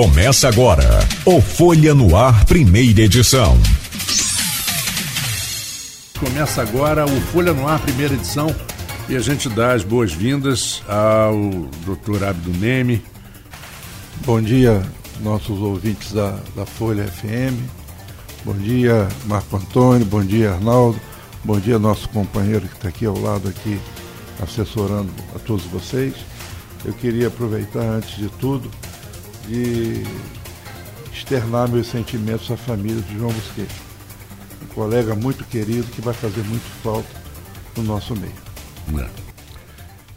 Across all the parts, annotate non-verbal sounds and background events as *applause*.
Começa agora o Folha no Ar, primeira edição. Começa agora o Folha no Ar, primeira edição, e a gente dá as boas-vindas ao Dr. Abdo Neme. Bom dia, nossos ouvintes da, da Folha FM. Bom dia, Marco Antônio. Bom dia, Arnaldo. Bom dia, nosso companheiro que está aqui ao lado, aqui, assessorando a todos vocês. Eu queria aproveitar, antes de tudo, de externar meus sentimentos à família de João Busquets. Um colega muito querido que vai fazer muito falta no nosso meio. É.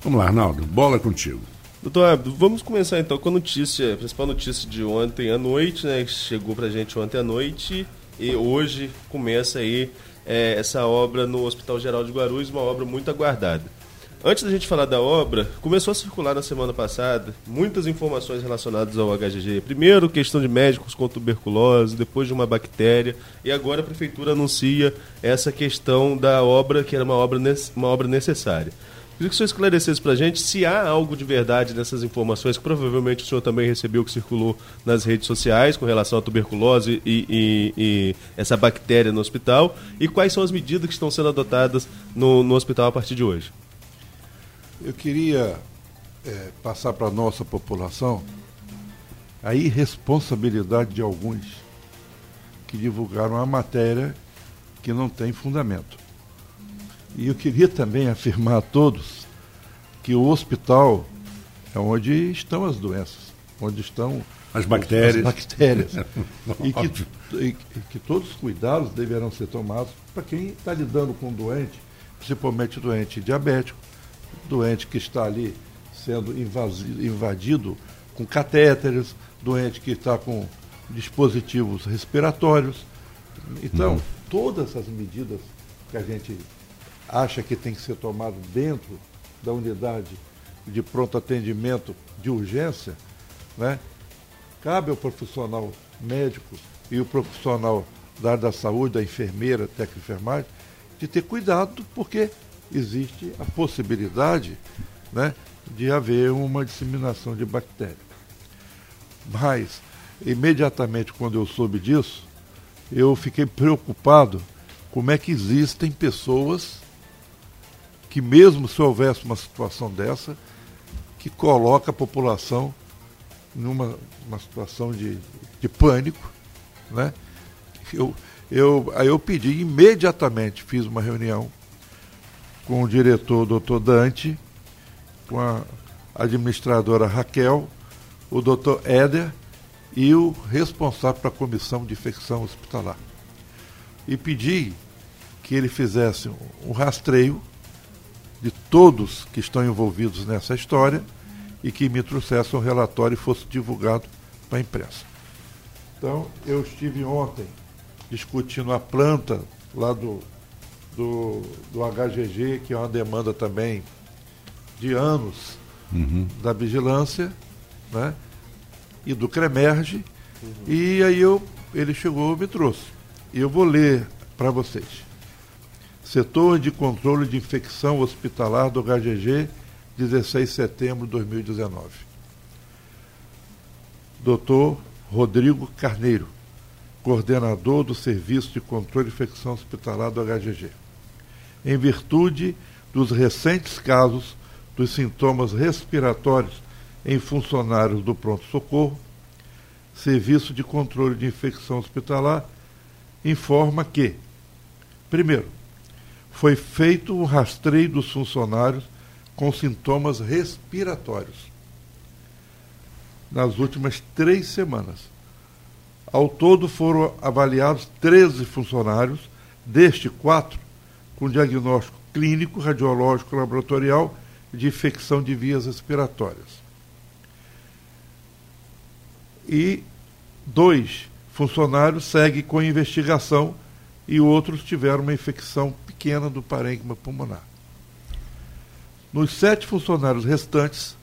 Vamos lá, Arnaldo, bola contigo. Doutor Abdo, vamos começar então com a notícia, a principal notícia de ontem à noite, né? Que chegou pra gente ontem à noite e hoje começa aí é, essa obra no Hospital Geral de Guarulhos, uma obra muito aguardada. Antes da gente falar da obra, começou a circular na semana passada muitas informações relacionadas ao HGG. Primeiro, questão de médicos com tuberculose, depois de uma bactéria, e agora a prefeitura anuncia essa questão da obra, que era uma obra, uma obra necessária. Queria que o senhor esclarecesse para a gente se há algo de verdade nessas informações, que provavelmente o senhor também recebeu, que circulou nas redes sociais com relação à tuberculose e, e, e essa bactéria no hospital, e quais são as medidas que estão sendo adotadas no, no hospital a partir de hoje. Eu queria é, passar para a nossa população a irresponsabilidade de alguns que divulgaram a matéria que não tem fundamento. E eu queria também afirmar a todos que o hospital é onde estão as doenças, onde estão as bactérias, as bactérias. *laughs* e, que, e que todos os cuidados deverão ser tomados para quem está lidando com doente, principalmente doente diabético, doente que está ali sendo invasido, invadido com catéteres, doente que está com dispositivos respiratórios. Então, uhum. todas essas medidas que a gente acha que tem que ser tomado dentro da unidade de pronto atendimento de urgência, né? cabe ao profissional médico e o profissional da área da saúde, da enfermeira, técnica enfermagem, de ter cuidado, porque existe a possibilidade né, de haver uma disseminação de bactéria. Mas, imediatamente quando eu soube disso, eu fiquei preocupado como é que existem pessoas que mesmo se houvesse uma situação dessa, que coloca a população numa uma situação de, de pânico, né? Eu, eu, aí eu pedi imediatamente, fiz uma reunião com o diretor doutor Dante, com a administradora Raquel, o doutor Éder e o responsável para a comissão de infecção hospitalar. E pedi que ele fizesse um rastreio de todos que estão envolvidos nessa história e que me trouxesse um relatório e fosse divulgado para a imprensa. Então, eu estive ontem discutindo a planta lá do do, do HGG, que é uma demanda também de anos uhum. da vigilância, né? E do Cremerge. Uhum. E aí eu, ele chegou e me trouxe. E eu vou ler para vocês. Setor de Controle de Infecção Hospitalar do HGG, 16 de setembro de 2019. Doutor Rodrigo Carneiro, coordenador do Serviço de Controle de Infecção Hospitalar do HGG em virtude dos recentes casos dos sintomas respiratórios em funcionários do pronto-socorro, Serviço de Controle de Infecção Hospitalar informa que, primeiro, foi feito um rastreio dos funcionários com sintomas respiratórios nas últimas três semanas. Ao todo foram avaliados 13 funcionários, deste quatro com diagnóstico clínico, radiológico, laboratorial de infecção de vias respiratórias. E dois funcionários seguem com investigação e outros tiveram uma infecção pequena do parênquima pulmonar. Nos sete funcionários restantes,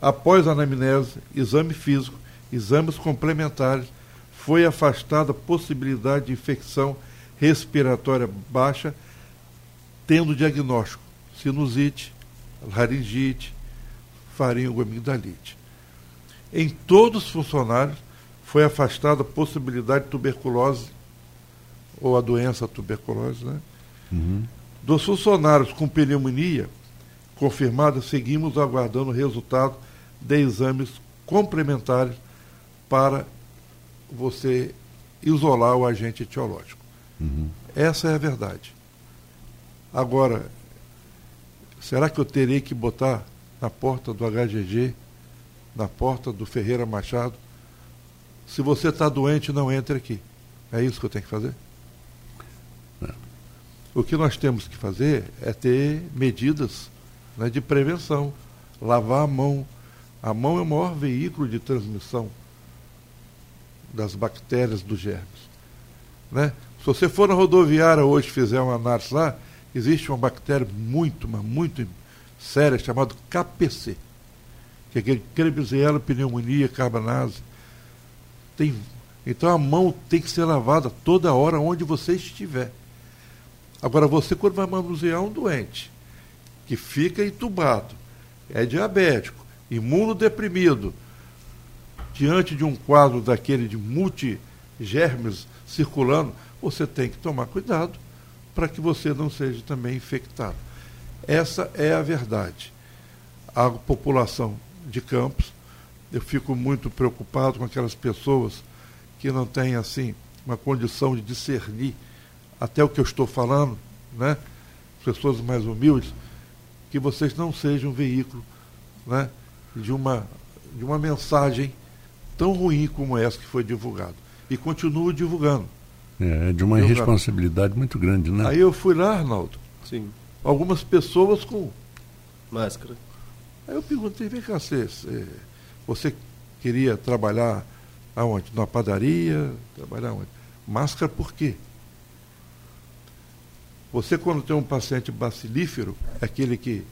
após anamnese, exame físico, exames complementares, foi afastada a possibilidade de infecção respiratória baixa, tendo diagnóstico sinusite, laringite, faringoamigdalite. Em todos os funcionários foi afastada a possibilidade de tuberculose ou a doença tuberculose, né? Uhum. Dos funcionários com pneumonia confirmada, seguimos aguardando o resultado de exames complementares para você isolar o agente etiológico. Uhum. Essa é a verdade. Agora, será que eu terei que botar na porta do HGG, na porta do Ferreira Machado? Se você está doente, não entre aqui. É isso que eu tenho que fazer? É. O que nós temos que fazer é ter medidas né, de prevenção. Lavar a mão. A mão é o maior veículo de transmissão das bactérias dos germes. Né? Se você for na rodoviária hoje fizer uma análise lá, existe uma bactéria muito, mas muito séria chamada KPC, que é aquele Klebsiella pneumonia carbonase. Tem, então a mão tem que ser lavada toda hora onde você estiver. Agora você quando vai manusear um doente que fica entubado, é diabético, imunodeprimido, diante de um quadro daquele de multigermes circulando, você tem que tomar cuidado para que você não seja também infectado. Essa é a verdade. A população de Campos, eu fico muito preocupado com aquelas pessoas que não têm assim uma condição de discernir até o que eu estou falando, né? Pessoas mais humildes, que vocês não sejam veículo, né, de uma de uma mensagem tão ruim como essa que foi divulgada. E continuo divulgando. É, de uma irresponsabilidade muito grande, né? Aí eu fui lá, Arnaldo. Sim. Algumas pessoas com. Máscara. Aí eu perguntei, vem cá, você, você queria trabalhar aonde? Na padaria? Trabalhar onde? Máscara por quê? Você, quando tem um paciente bacilífero, é aquele que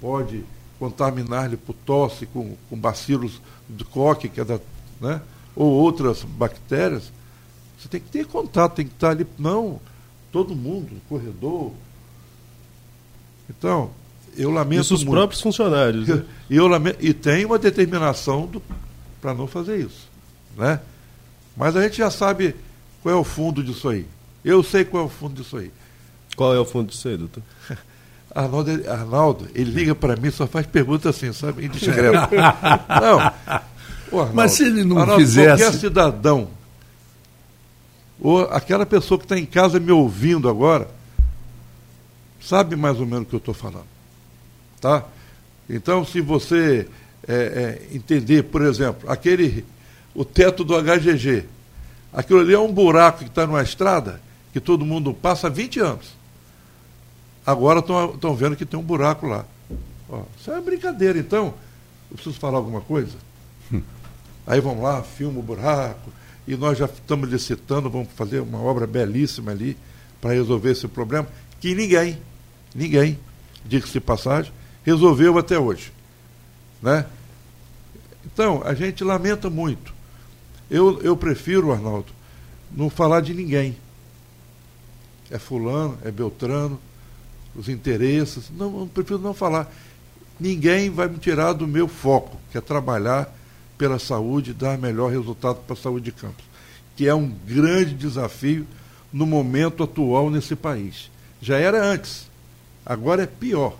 pode contaminar-lhe por tosse com, com bacilos de coque, que é da, né? ou outras bactérias, você tem que ter contato, tem que estar ali. Não, todo mundo, no corredor. Então, eu lamento. Isso os muito. próprios funcionários. Né? E, *laughs* eu lamento, e tem uma determinação para não fazer isso. Né? Mas a gente já sabe qual é o fundo disso aí. Eu sei qual é o fundo disso aí. Qual é o fundo disso aí, doutor? *laughs* Arnaldo, Arnaldo, ele liga para mim só faz perguntas assim, sabe? Indiscreto. *laughs* não. Arnaldo, Mas se ele não Arnaldo, fizesse. Qualquer cidadão, ou aquela pessoa que está em casa me ouvindo agora, sabe mais ou menos o que eu estou falando. Tá? Então, se você é, é, entender, por exemplo, aquele, o teto do HGG, aquilo ali é um buraco que está numa estrada que todo mundo passa há 20 anos. Agora estão vendo que tem um buraco lá. Ó, isso é brincadeira, então. Eu preciso falar alguma coisa? Hum. Aí vamos lá, filma o buraco, e nós já estamos licitando, vamos fazer uma obra belíssima ali para resolver esse problema, que ninguém, ninguém, diga-se passagem, resolveu até hoje. Né? Então, a gente lamenta muito. Eu, eu prefiro, Arnaldo, não falar de ninguém. É fulano, é Beltrano, os interesses. Não, eu prefiro não falar. Ninguém vai me tirar do meu foco, que é trabalhar pela saúde dar melhor resultado para a saúde de Campos, que é um grande desafio no momento atual nesse país. Já era antes, agora é pior,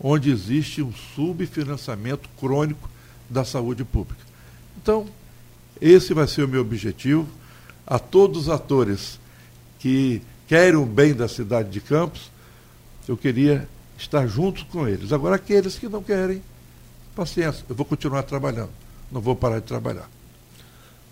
onde existe um subfinanciamento crônico da saúde pública. Então, esse vai ser o meu objetivo. A todos os atores que querem o bem da cidade de Campos, eu queria estar junto com eles. Agora, aqueles que não querem, paciência, eu vou continuar trabalhando, não vou parar de trabalhar.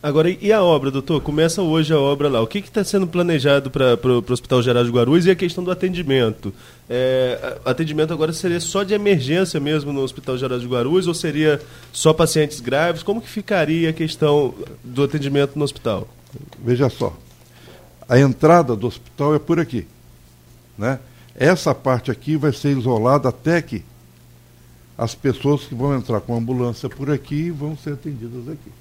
Agora, e a obra, doutor? Começa hoje a obra lá. O que está sendo planejado para o Hospital Geral de Guarulhos e a questão do atendimento? É, atendimento agora seria só de emergência mesmo no Hospital Geral de Guarulhos ou seria só pacientes graves? Como que ficaria a questão do atendimento no hospital? Veja só, a entrada do hospital é por aqui, né? Essa parte aqui vai ser isolada até que as pessoas que vão entrar com ambulância por aqui vão ser atendidas aqui.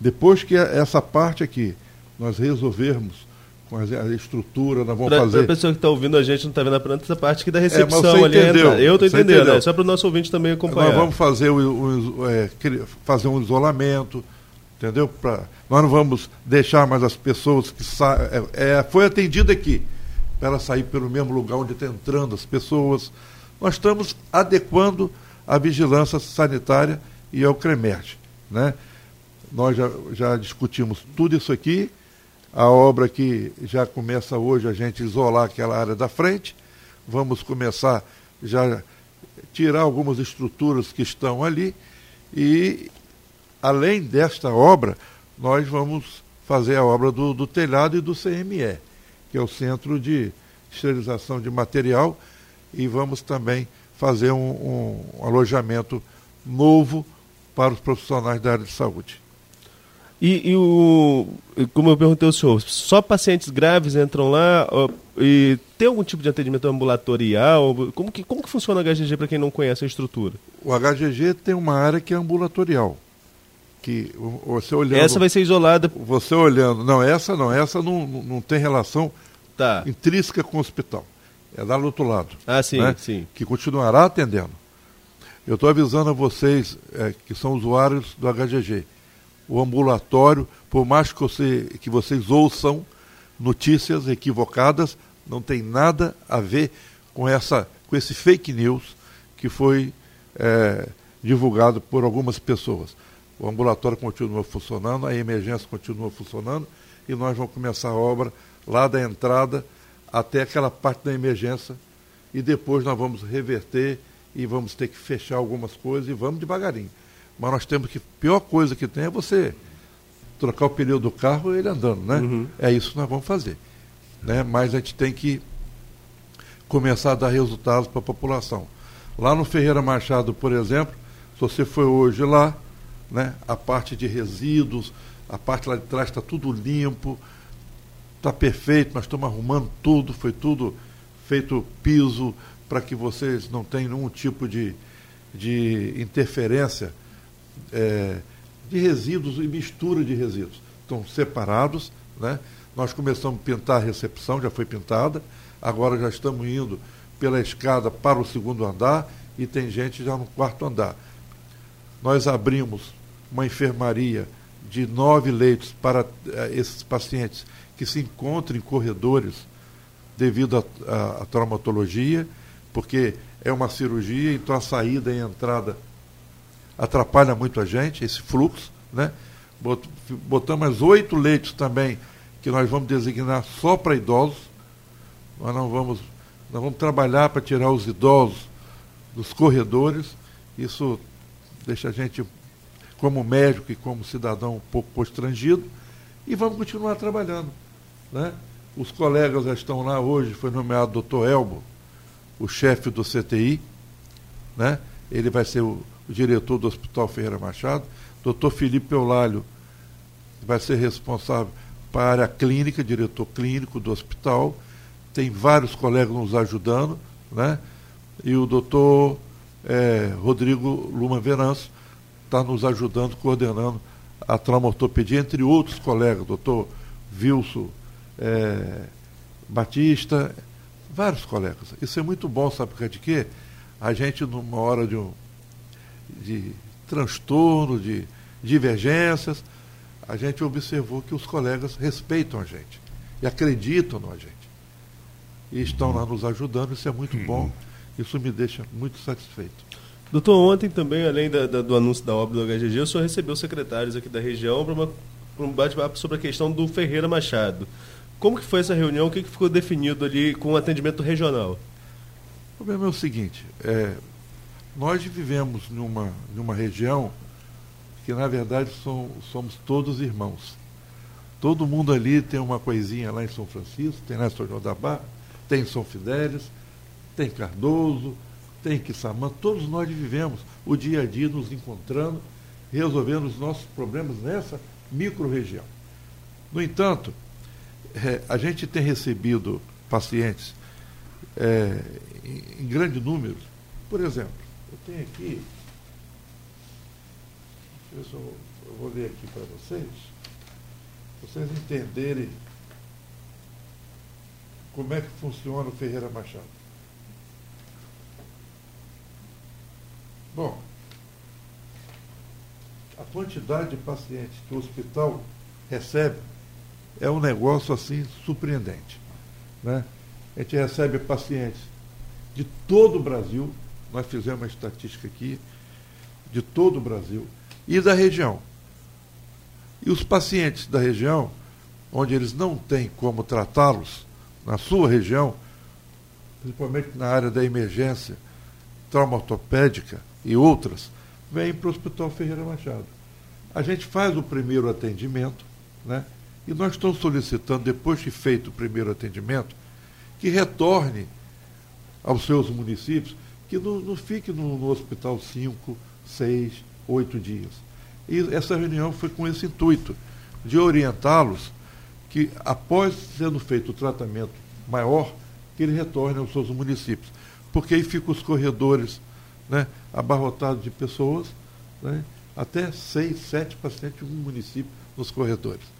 Depois que essa parte aqui nós resolvermos com a, estrutura, nós vamos pra, fazer. A pessoa que está ouvindo a gente não está vendo a planta, essa parte aqui da recepção é, ali. Entendeu, eu estou entendendo, entendeu. é só para o nosso ouvinte também acompanhar. Nós vamos fazer, o, o é, fazer um isolamento, entendeu? Pra, nós não vamos deixar mais as pessoas que sa é, é, foi atendida aqui, para sair pelo mesmo lugar onde está entrando as pessoas. Nós estamos adequando a vigilância sanitária e ao CREMERT. Né? Nós já, já discutimos tudo isso aqui. A obra que já começa hoje, a gente isolar aquela área da frente. Vamos começar já tirar algumas estruturas que estão ali. E, além desta obra, nós vamos fazer a obra do, do telhado e do CME, que é o Centro de Esterilização de Material. E vamos também fazer um, um alojamento novo para os profissionais da área de saúde. E, e, o, como eu perguntei ao senhor, só pacientes graves entram lá e tem algum tipo de atendimento ambulatorial? Como que, como que funciona o HGG para quem não conhece a estrutura? O HGG tem uma área que é ambulatorial. Que você olhando, essa vai ser isolada? Você olhando. Não, essa não. Essa não, não tem relação tá. intrínseca com o hospital. É lá do outro lado. Ah, sim, né? sim. Que continuará atendendo. Eu estou avisando a vocês é, que são usuários do HGG. O ambulatório, por mais que, você, que vocês ouçam notícias equivocadas, não tem nada a ver com, essa, com esse fake news que foi é, divulgado por algumas pessoas. O ambulatório continua funcionando, a emergência continua funcionando e nós vamos começar a obra lá da entrada até aquela parte da emergência e depois nós vamos reverter e vamos ter que fechar algumas coisas e vamos devagarinho. Mas nós temos que, a pior coisa que tem é você trocar o pneu do carro e ele andando, né? Uhum. É isso que nós vamos fazer. Né? Mas a gente tem que começar a dar resultados para a população. Lá no Ferreira Machado, por exemplo, se você foi hoje lá, né, a parte de resíduos, a parte lá de trás está tudo limpo, está perfeito, nós estamos arrumando tudo, foi tudo feito piso para que vocês não tenham nenhum tipo de, de interferência é, de resíduos e mistura de resíduos. Estão separados, né? Nós começamos a pintar a recepção, já foi pintada, agora já estamos indo pela escada para o segundo andar e tem gente já no quarto andar. Nós abrimos uma enfermaria de nove leitos para uh, esses pacientes que se encontram em corredores devido à traumatologia, porque é uma cirurgia, então a saída e a entrada atrapalha muito a gente, esse fluxo. Né? Botamos mais oito leitos também, que nós vamos designar só para idosos. Nós não vamos, nós vamos trabalhar para tirar os idosos dos corredores. Isso deixa a gente, como médico e como cidadão, um pouco constrangido. E vamos continuar trabalhando. Né? Os colegas já estão lá hoje, foi nomeado doutor Elbo, o chefe do CTI. Né? Ele vai ser o, o diretor do Hospital Ferreira Machado. Doutor Felipe Eulalho vai ser responsável para a área clínica, diretor clínico do hospital. Tem vários colegas nos ajudando, né? E o doutor é, Rodrigo Luma Veranço está nos ajudando, coordenando a traumaortopedia, entre outros colegas, doutor Wilson é, Batista, vários colegas. Isso é muito bom, sabe por causa de quê? A gente, numa hora de, um, de transtorno, de divergências, a gente observou que os colegas respeitam a gente e acreditam na gente. E estão lá nos ajudando, isso é muito bom, isso me deixa muito satisfeito. Doutor, ontem também, além da, da, do anúncio da obra do HGG, o senhor recebeu secretários aqui da região para um bate-papo sobre a questão do Ferreira Machado. Como que foi essa reunião? O que, que ficou definido ali com o atendimento regional? O problema é o seguinte, é, nós vivemos numa, numa região que na verdade somos, somos todos irmãos. Todo mundo ali tem uma coisinha lá em São Francisco, tem lá em São João da Barra, tem em São Fidélis, tem Cardoso, tem Quissamã, todos nós vivemos o dia a dia nos encontrando, resolvendo os nossos problemas nessa micro-região. No entanto, é, a gente tem recebido pacientes é, em, grande número. Por exemplo, eu tenho aqui, eu, eu, eu vou ler aqui para vocês, vocês entenderem como é que funciona o Ferreira Machado. Bom, a quantidade de pacientes que o hospital recebe é um negócio assim surpreendente. Né? A gente recebe pacientes de todo o Brasil, nós fizemos uma estatística aqui, de todo o Brasil, e da região. E os pacientes da região, onde eles não têm como tratá-los, na sua região, principalmente na área da emergência, trauma ortopédica e outras, vêm para o Hospital Ferreira Machado. A gente faz o primeiro atendimento, né? E nós estamos solicitando, depois de feito o primeiro atendimento, que retorne aos seus municípios, que não, não fique no, no hospital cinco, seis, oito dias. E essa reunião foi com esse intuito, de orientá-los que, após sendo feito o tratamento maior, que ele retorne aos seus municípios. Porque aí ficam os corredores né, abarrotados de pessoas, né, até seis, sete pacientes em um município nos corredores.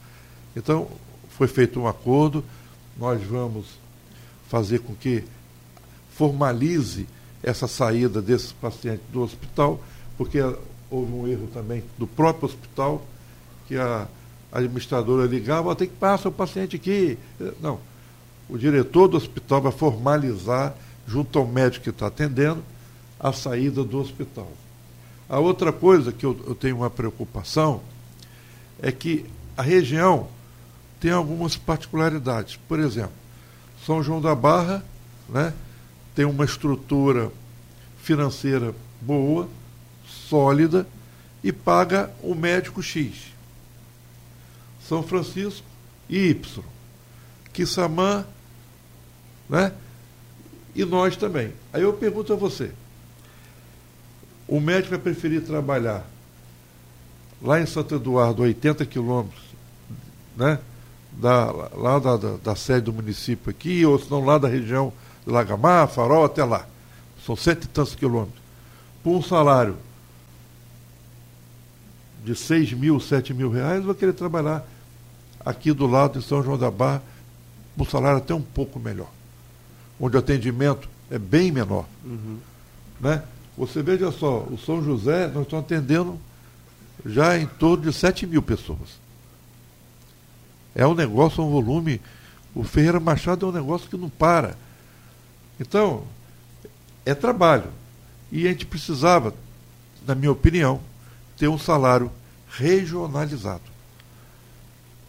Então, foi feito um acordo, nós vamos fazer com que formalize essa saída desses pacientes do hospital, porque houve um erro também do próprio hospital, que a administradora ligava, tem que passar o paciente aqui. Não. O diretor do hospital vai formalizar, junto ao médico que está atendendo, a saída do hospital. A outra coisa que eu, eu tenho uma preocupação é que a região tem algumas particularidades. Por exemplo, São João da Barra né, tem uma estrutura financeira boa, sólida, e paga o médico X. São Francisco e Y. Quissamã, né? E nós também. Aí eu pergunto a você: o médico vai preferir trabalhar lá em Santo Eduardo, 80 quilômetros, né? Da, lá da, da, da, sede do município aqui, ou se não lá da região de Lagamar, Farol, até lá. São cento e tantos quilômetros. Por um salário de 6 mil, 7 mil reais, vai querer trabalhar aqui do lado de São João da Barra, um salário até um pouco melhor. Onde o atendimento é bem menor. Uhum. Né? Você veja só, o São José, nós estamos atendendo já em torno de 7 mil pessoas. É um negócio, um volume. O Ferreira Machado é um negócio que não para. Então, é trabalho. E a gente precisava, na minha opinião, ter um salário regionalizado.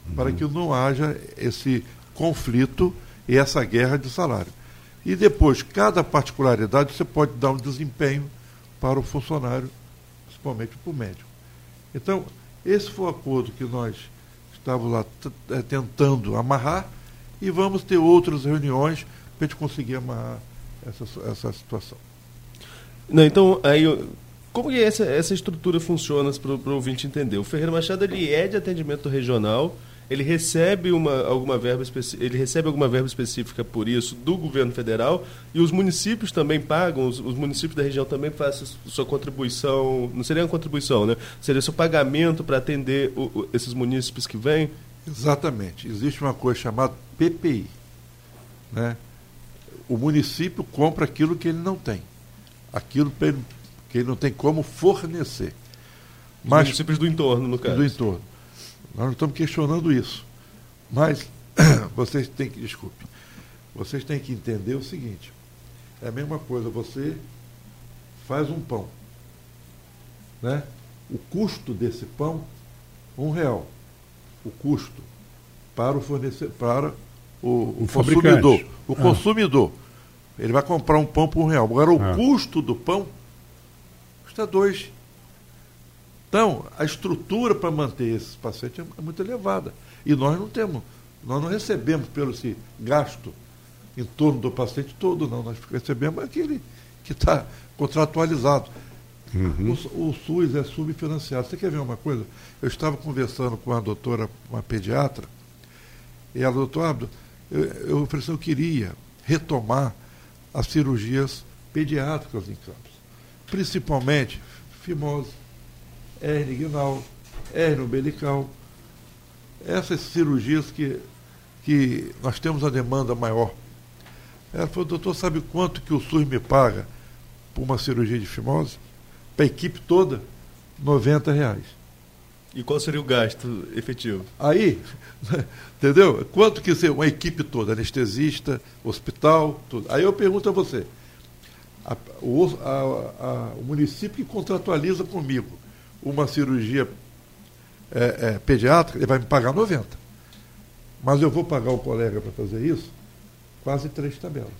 Uhum. Para que não haja esse conflito e essa guerra de salário. E depois, cada particularidade, você pode dar um desempenho para o funcionário, principalmente para o médico. Então, esse foi o acordo que nós estávamos lá é, tentando amarrar e vamos ter outras reuniões para a gente conseguir amarrar essa, essa situação. Não, então, aí, como que essa, essa estrutura funciona para o ouvinte entender? O Ferreira Machado ele é de atendimento regional, ele recebe uma, alguma verba ele recebe alguma verba específica por isso do governo federal e os municípios também pagam, os, os municípios da região também fazem sua contribuição, não seria uma contribuição, né? Seria seu pagamento para atender o, o, esses municípios que vêm? Exatamente. Existe uma coisa chamada PPI. Né? O município compra aquilo que ele não tem. Aquilo que ele não tem como fornecer. Mas, Os municípios do entorno, no caso. Do entorno. Nós não estamos questionando isso. Mas *clears throat* vocês têm que, desculpe, vocês têm que entender o seguinte. É a mesma coisa, você faz um pão. Né? O custo desse pão, um real. O custo para o fornecedor, para o, o, o consumidor. O ah. consumidor. Ele vai comprar um pão por um real. Agora o ah. custo do pão custa dois. Então, a estrutura para manter esses pacientes é muito elevada. E nós não temos, nós não recebemos pelo esse gasto em torno do paciente todo, não. Nós recebemos aquele que está contratualizado. Uhum. O, o, SUS é subfinanciado. Você quer ver uma coisa? Eu estava conversando com a doutora, uma pediatra, e ela, doutor Abdo, eu, eu ofereci, eu queria retomar as cirurgias pediátricas em campos, principalmente fimose hernia inguinal, hernia umbilical. Essas cirurgias que, que nós temos a demanda maior Ela falou, doutor, sabe quanto que o SUS me paga por uma cirurgia de fimose? Para a equipe toda, 90 reais. E qual seria o gasto efetivo? Aí, *laughs* entendeu? Quanto que ser uma equipe toda, anestesista, hospital, tudo. Aí eu pergunto a você, a, o, a, a, o, município que contratualiza comigo uma cirurgia é, é, pediátrica, ele vai me pagar 90. Mas eu vou pagar o colega para fazer isso, quase três tabelas.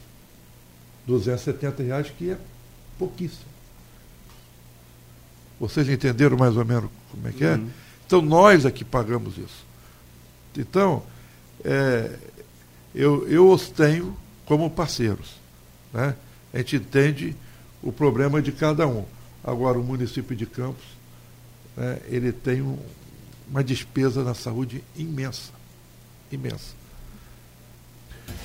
270 reais, que é pouquíssimo. Vocês entenderam mais ou menos como é que é? Uhum. Então nós aqui pagamos isso. Então, é, eu, eu os tenho como parceiros. Né? A gente entende o problema de cada um. Agora, o município de Campos, né, ele tem um, uma despesa na saúde imensa. Imensa.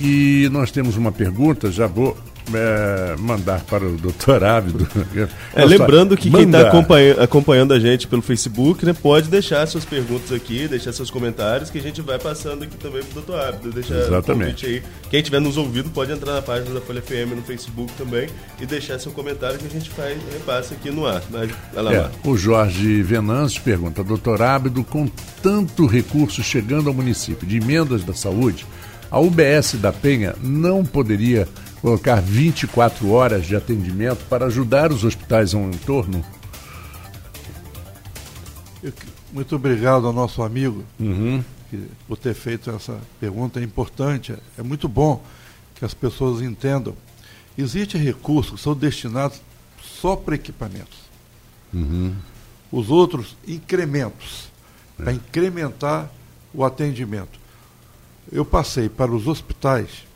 E nós temos uma pergunta, já vou é, mandar para o doutor Ávido. *laughs* É, lembrando que quem está acompanhando, acompanhando, a gente pelo Facebook né, pode deixar suas perguntas aqui, deixar seus comentários, que a gente vai passando aqui também para o doutor Ávido. Deixar Exatamente. aí. Quem estiver nos ouvindo pode entrar na página da Folha FM no Facebook também e deixar seu comentário que a gente faz repassa aqui no ar. Lá, é, o Jorge Venâncio pergunta, doutor Ábido, com tanto recurso chegando ao município de emendas da saúde, a UBS da Penha não poderia colocar 24 horas de atendimento para ajudar os hospitais ao entorno? Muito obrigado ao nosso amigo uhum. por ter feito essa pergunta. É importante, é muito bom que as pessoas entendam. Existem recursos que são destinados só para equipamentos. Uhum. Os outros, incrementos, é. para incrementar o atendimento. Eu passei para os hospitais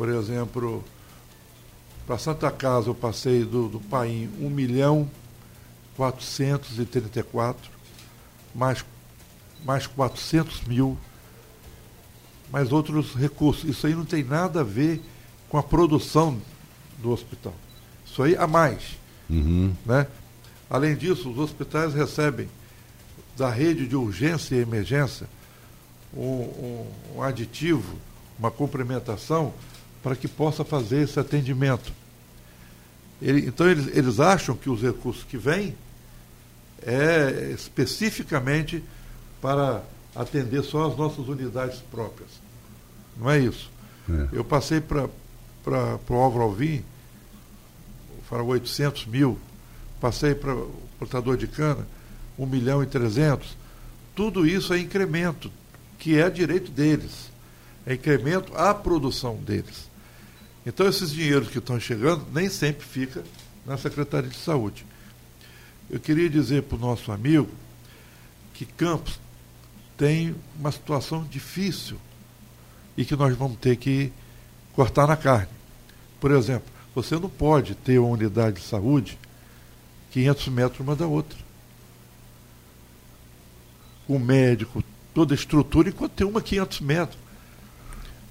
por exemplo, para Santa Casa eu passei do, do Paim 1 milhão 434, mais, mais 400 mil, mais outros recursos. Isso aí não tem nada a ver com a produção do hospital. Isso aí a mais. Uhum. Né? Além disso, os hospitais recebem da rede de urgência e emergência um, um, um aditivo, uma complementação para que possa fazer esse atendimento. Ele, então, eles, eles acham que os recursos que vêm é especificamente para atender só as nossas unidades próprias. Não é isso. É. Eu passei para o Álvaro Alvim, para 800 mil, passei para o portador de cana, 1 milhão e 300. Tudo isso é incremento, que é direito deles. É incremento à produção deles. Então, esses dinheiros que estão chegando nem sempre fica na Secretaria de Saúde. Eu queria dizer para o nosso amigo que Campos tem uma situação difícil e que nós vamos ter que cortar na carne. Por exemplo, você não pode ter uma unidade de saúde 500 metros uma da outra. O médico, toda a estrutura, enquanto tem uma 500 metros.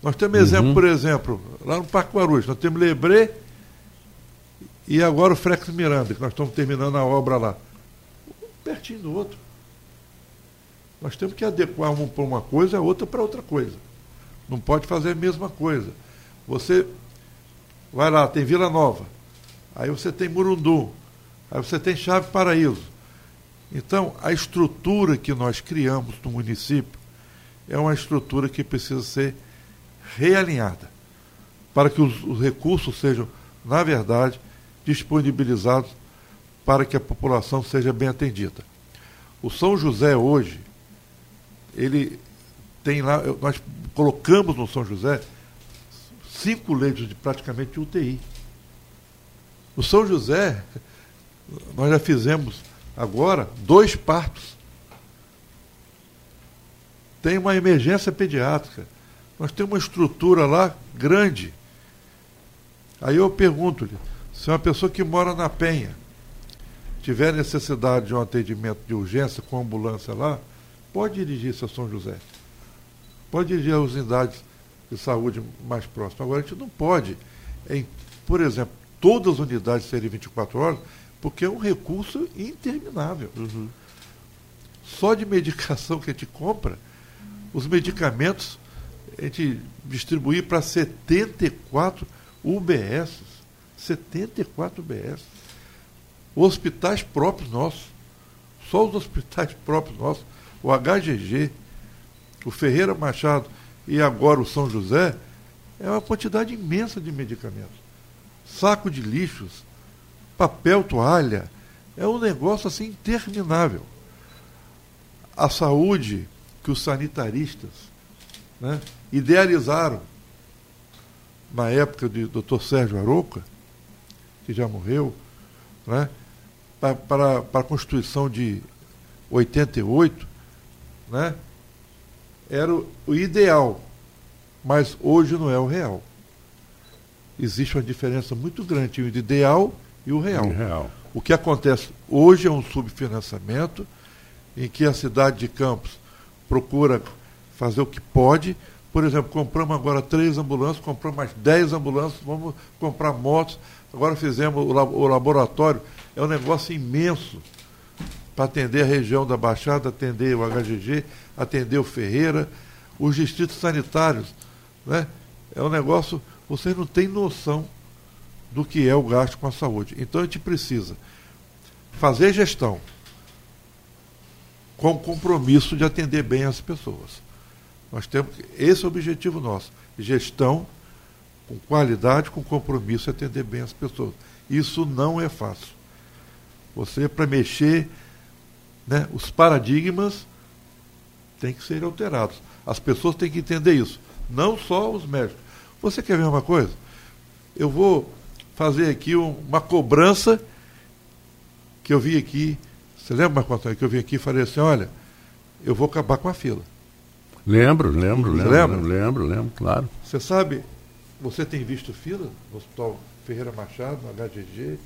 Nós temos uhum. exemplo, por exemplo, lá no Parque Guarulhos, nós temos Lebré e agora o Frex Miranda, que nós estamos terminando a obra lá. Um pertinho do outro. Nós temos que adequar um para uma coisa, a outra para outra coisa. Não pode fazer a mesma coisa. Você vai lá, tem Vila Nova, aí você tem Murundu, aí você tem Chave Paraíso. Então, a estrutura que nós criamos no município é uma estrutura que precisa ser realinhada, para que os, os recursos sejam, na verdade, disponibilizados para que a população seja bem atendida. O São José hoje, ele tem lá, nós colocamos no São José cinco leitos de praticamente UTI. No São José, nós já fizemos agora dois partos. Tem uma emergência pediátrica. Nós temos uma estrutura lá grande. Aí eu pergunto-lhe, se uma pessoa que mora na Penha tiver necessidade de um atendimento de urgência com ambulância lá, pode dirigir-se a São José. Pode dirigir às unidades de saúde mais próximas. Agora, a gente não pode, em, por exemplo, todas as unidades serem 24 horas, porque é um recurso interminável. Uhum. Só de medicação que a gente compra, os medicamentos a gente distribuir para 74 UBS. 74 UBS. Hospitais próprios nossos. Só os hospitais *laughs* próprios nossos. O HGG, o Ferreira Machado e agora o São José, é uma quantidade imensa de medicamentos. Saco de lixos, papel, toalha, é um negócio assim interminável. A saúde que os sanitaristas né, idealizaram na época de Dr. Sérgio Aroca, que já morreu, né, para, para, para a Constituição de 88, né, era o, o ideal, mas hoje não é o real. Existe uma diferença muito grande entre o ideal e o real. real. O que acontece hoje é um subfinanciamento em que a cidade de Campos procura fazer o que pode. Por exemplo, compramos agora três ambulâncias, compramos mais dez ambulâncias, vamos comprar motos. Agora fizemos o laboratório, é um negócio imenso para atender a região da Baixada, atender o HGG, atender o Ferreira, os distritos sanitários. Né? É um negócio, vocês não têm noção do que é o gasto com a saúde. Então a gente precisa fazer gestão com compromisso de atender bem as pessoas. Nós temos esse é o objetivo nosso, gestão com qualidade, com compromisso e atender bem as pessoas. Isso não é fácil. Você para mexer, né, os paradigmas têm que ser alterados. As pessoas têm que entender isso, não só os médicos. Você quer ver uma coisa? Eu vou fazer aqui um, uma cobrança que eu vi aqui. Você lembra, Marco Antônio, que eu vim aqui e falei assim, olha, eu vou acabar com a fila. Lembro, lembro, lembro, lembra? lembro, lembro, claro. Você sabe, você tem visto fila no Hospital Ferreira Machado, no HGG?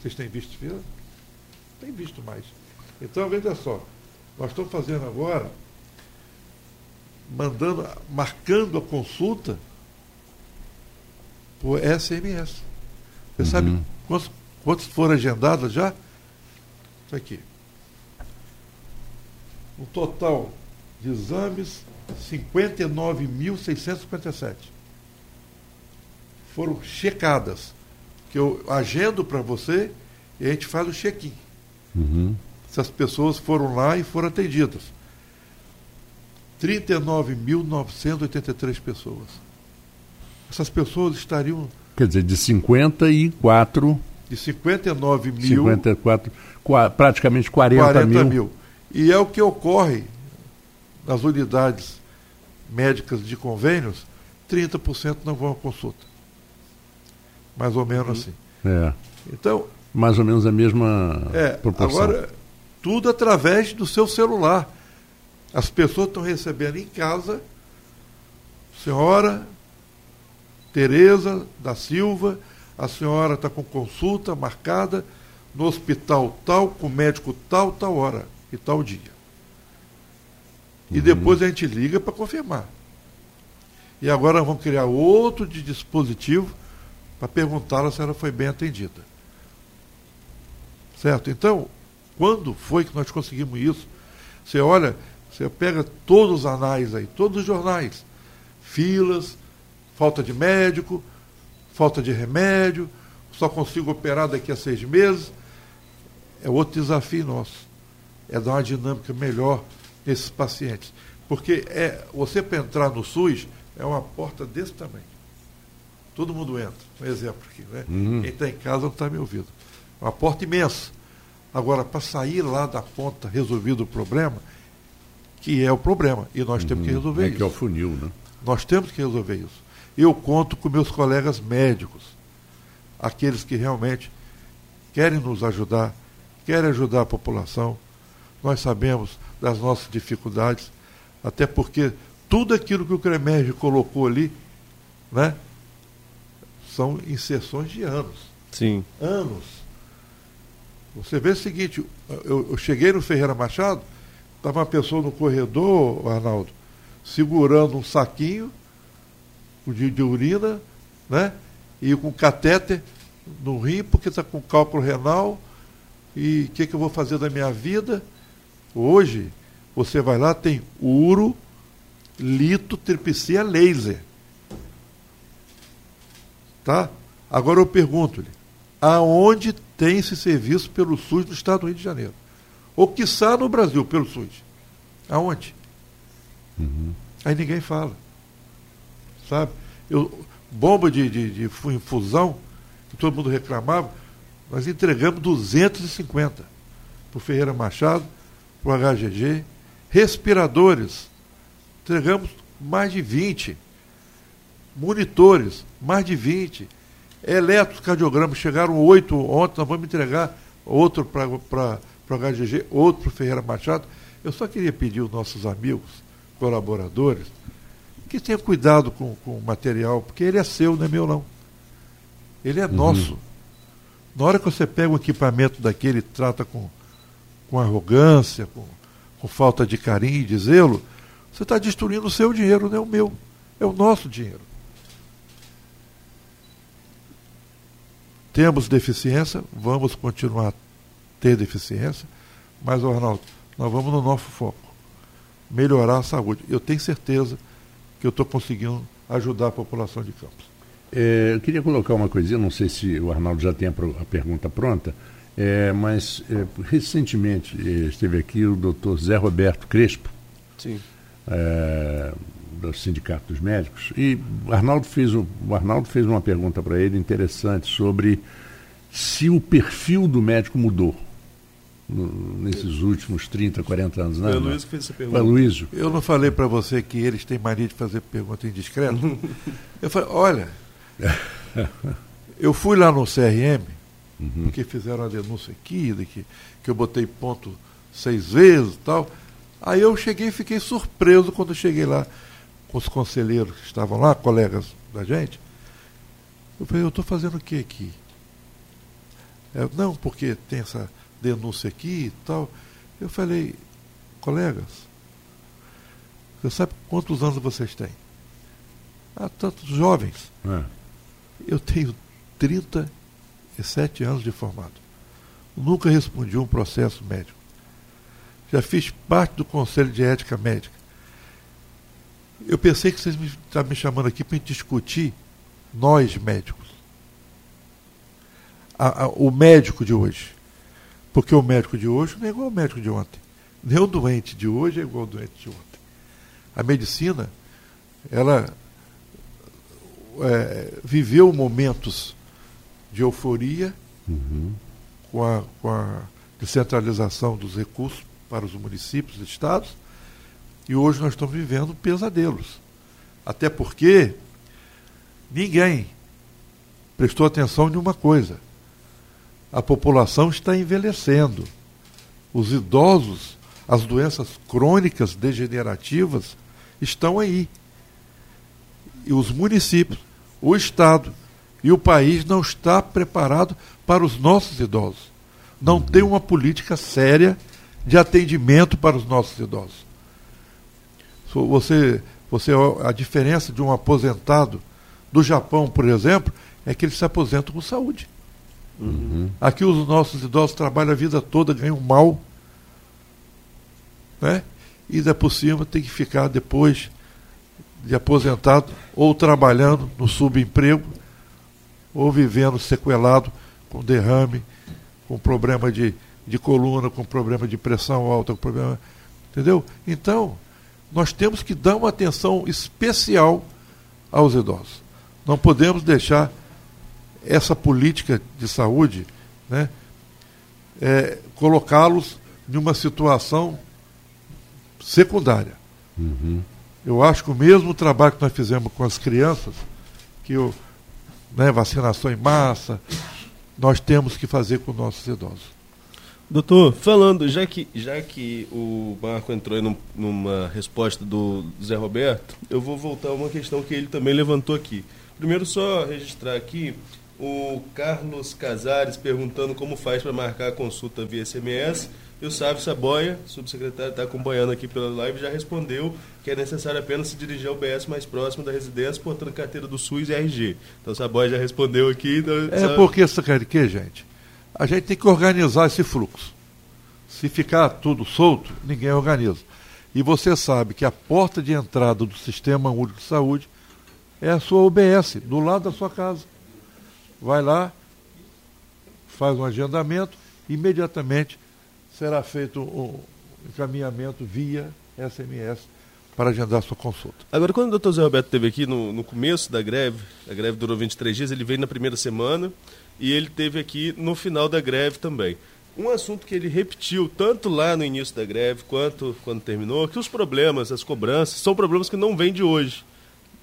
Vocês têm visto fila? Tem visto mais. Então, veja só, nós estamos fazendo agora, mandando, marcando a consulta por SMS. Você sabe Uhum. quantos, quantos foram agendados já? Isso aqui. O total de exames, 59.657. Foram checadas. Que eu agendo para você e a gente faz o check-in. Uhum. Se as pessoas foram lá e foram atendidas. 39.983 pessoas. Essas pessoas estariam Quer dizer, de 54, de 59 mil 54, qua- praticamente 40, 40 mil. mil. E é o que ocorre nas unidades médicas de convênios, 30% não vão à consulta. Mais ou menos assim. É, Então, mais ou menos a mesma é, proporção. agora, tudo através do seu celular. As pessoas estão recebendo em casa, senhora Tereza da Silva, a senhora está com consulta marcada no hospital tal, com médico tal, tal hora e tal dia. E depois a gente liga para confirmar. E agora vamos criar outro de dispositivo para perguntar se ela foi bem atendida. Certo? Então, quando foi que nós conseguimos isso? Você olha, você pega todos os anais aí, todos os jornais, filas, falta de médico, falta de remédio, só consigo operar daqui a seis meses. É outro desafio nosso. É dar uma dinâmica melhor nesses pacientes. Porque é, você para entrar no SUS é uma porta desse tamanho. Todo mundo entra. Um exemplo aqui, né? Uhum. Quem está em casa não está me ouvindo. Uma porta imensa. Agora, para sair lá da ponta resolvido o problema, que é o problema, e nós temos que resolver é isso. que é o funil, né? Nós temos que resolver isso. Eu conto com meus colegas médicos, aqueles que realmente querem nos ajudar, querem ajudar a população. Nós sabemos das nossas dificuldades, até porque tudo aquilo que o CREMERG colocou ali, né, são inserções de anos Sim. anos. Você vê o seguinte, eu, eu cheguei no Ferreira Machado, estava uma pessoa no corredor, Arnaldo, segurando um saquinho de, de urina, né? E com catéter no rim, porque está com cálculo renal. E o que, que eu vou fazer da minha vida? Hoje, você vai lá, tem uro, litotripsia laser. Tá? Agora eu pergunto-lhe, aonde tem esse serviço pelo SUS no estado do Rio de Janeiro? Ou quiçá no Brasil, pelo SUS? Aonde? Uhum. Aí ninguém fala. Sabe? Eu, bomba de, de, de infusão, que todo mundo reclamava, nós entregamos 250 para o Ferreira Machado, para o HGG, respiradores, entregamos mais de 20, monitores, mais de 20, eletrocardiogramas, chegaram oito ontem, nós vamos entregar outro para o HGG, outro para o Ferreira Machado. Eu só queria pedir aos nossos amigos, colaboradores, que tenham cuidado com, com o material, porque ele é seu, não é meu não. Ele é uhum. nosso. Na hora que você pega um equipamento daquele e trata com, com arrogância, com, com falta de carinho e de zelo, você está destruindo o seu dinheiro, não é o meu. É o nosso dinheiro. Temos deficiência, vamos continuar a ter deficiência, mas, Arnaldo, nós vamos no nosso foco. Melhorar a saúde. Eu tenho certeza que eu estou conseguindo ajudar a população de Campos. É, eu queria colocar uma coisinha, não sei se o Arnaldo já tem a, pergunta pronta, é, mas é, recentemente é, esteve aqui o doutor Zé Roberto Crespo, é, do Sindicato dos Médicos, e o Arnaldo fez, o, o Arnaldo fez uma pergunta para ele interessante sobre se o perfil do médico mudou. Nesses últimos 30, 40 anos, né? Foi o Luiz que fez essa pergunta. Luiz. Eu não falei para você que eles têm mania de fazer pergunta indiscreta? *laughs* eu falei, olha, eu fui lá no CRM, uhum. porque fizeram a denúncia aqui, de que, que eu botei ponto seis vezes e tal. Aí eu cheguei e fiquei surpreso quando cheguei lá com os conselheiros que estavam lá, colegas da gente. Eu falei, eu estou fazendo o que aqui? É, não, porque tem essa denúncia aqui e tal. Eu falei, colegas, você sabe quantos anos vocês têm? Ah, tantos jovens. É. Eu tenho 37 anos de formado. Nunca respondi um processo médico. Já fiz parte do Conselho de Ética Médica. Eu pensei que vocês me, estavam me chamando aqui para discutir nós médicos. A, a, o médico de hoje. Porque o médico de hoje não é igual ao médico de ontem. Nem o doente de hoje é igual ao doente de ontem. A medicina, ela é, viveu momentos de euforia uhum. com, a, com a descentralização dos recursos para os municípios e estados, e hoje nós estamos vivendo pesadelos. Até porque ninguém prestou atenção em uma coisa: a população está envelhecendo. Os idosos, as doenças crônicas degenerativas estão aí. E os municípios o Estado e o país não está preparado para os nossos idosos. Não uhum. tem uma política séria de atendimento para os nossos idosos. Você, você, a diferença de um aposentado do Japão, por exemplo, é que eles se aposentam com saúde. Uhum. Aqui os nossos idosos trabalham a vida toda, ganham mal. Né? E ainda por cima tem que ficar depois de aposentado ou trabalhando no subemprego ou vivendo sequelado com derrame, com problema de, de coluna, com problema de pressão alta, com problema. Entendeu? Então, nós temos que dar uma atenção especial aos idosos. Não podemos deixar essa política de saúde né, é, colocá-los em uma situação secundária. Uhum. Eu acho que o mesmo trabalho que nós fizemos com as crianças, que o, né, vacinação em massa, nós temos que fazer com nossos idosos. Doutor, falando, já que, já que o Marco entrou num, numa resposta do Zé Roberto, eu vou voltar a uma questão que ele também levantou aqui. Primeiro, só registrar aqui o Carlos Casares perguntando como faz para marcar a consulta via SMS. E o Sávio Saboia, subsecretário, está acompanhando aqui pela live, já respondeu que é necessário apenas se dirigir ao BS mais próximo da residência, portando carteira do SUS e RG. Então o Saboia já respondeu aqui. Então, é sabe... porque, sabe que, gente? A gente tem que organizar esse fluxo. Se ficar tudo solto, ninguém organiza. E você sabe que a porta de entrada do Sistema Único de Saúde é a sua UBS, do lado da sua casa. Vai lá, faz um agendamento, imediatamente será feito um encaminhamento via SMS para agendar sua consulta. Agora, quando o doutor Zé Roberto esteve aqui no, no começo da greve, a greve durou 23 dias, ele veio na primeira semana e ele teve aqui no final da greve também. Um assunto que ele repetiu tanto lá no início da greve quanto quando terminou, que os problemas, as cobranças, são problemas que não vêm de hoje.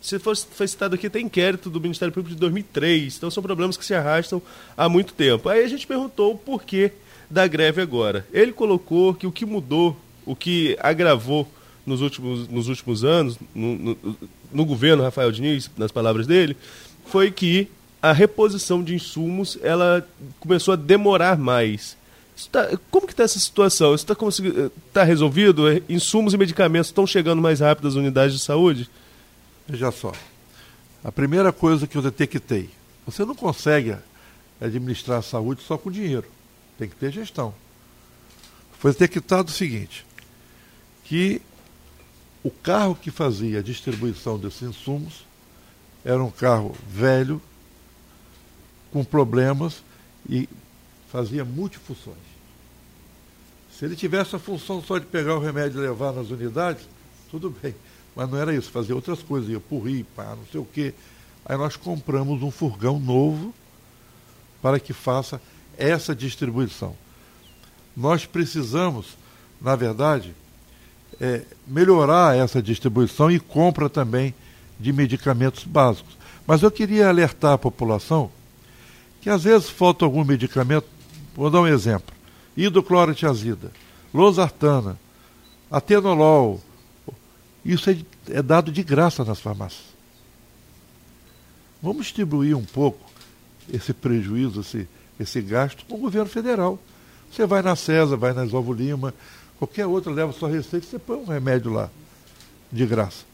Se for, foi citado aqui, tem inquérito do Ministério Público de 2003, então são problemas que se arrastam há muito tempo. Aí a gente perguntou o porquê da greve agora. Ele colocou que o que mudou, o que agravou nos últimos, nos últimos anos, no, no, no governo Rafael Diniz, nas palavras dele, foi que a reposição de insumos ela começou a demorar mais. Tá, como que está essa situação? Está tá resolvido? Insumos e medicamentos estão chegando mais rápido às unidades de saúde? Veja só. A primeira coisa que eu detectei, você não consegue administrar a saúde só com dinheiro. Tem que ter gestão. Foi detectado o seguinte, que o carro que fazia a distribuição desses insumos era um carro velho, com problemas e fazia multifunções. Se ele tivesse a função só de pegar o remédio e levar nas unidades, tudo bem. Mas não era isso, fazia outras coisas, ia por rio, pá, não sei o quê. Aí nós compramos um furgão novo para que faça essa distribuição. Nós precisamos, na verdade, é, melhorar essa distribuição e compra também de medicamentos básicos. Mas eu queria alertar a população que às vezes falta algum medicamento, vou dar um exemplo, hidroclorotiazida, losartana, atenolol, isso é, é dado de graça nas farmácias. Vamos distribuir um pouco esse prejuízo, esse, esse gasto com o governo federal. Você vai na César, vai na Isovo Lima, qualquer outra leva sua receita, você põe um remédio lá, de graça.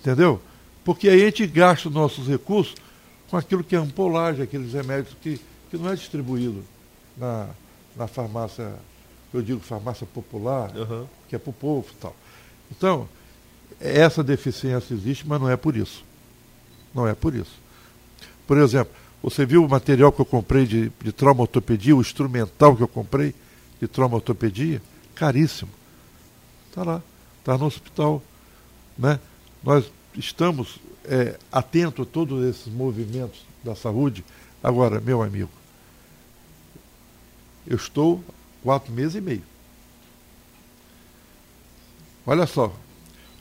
Entendeu? Porque aí a gente gasta os nossos recursos com aquilo que é ampolagem, aqueles remédios que, que não é distribuído na, na farmácia, eu digo farmácia popular, uhum. que é para o povo e tal. Então, essa deficiência existe, mas não é por isso. Não é por isso. Por exemplo, você viu o material que eu comprei de, de traumatortopedia, o instrumental que eu comprei de traumatortopedia? Caríssimo. Está lá, está no hospital. Né? Nós estamos é, atento a todos esses movimentos da saúde. Agora, meu amigo, eu estou quatro meses e meio. Olha só,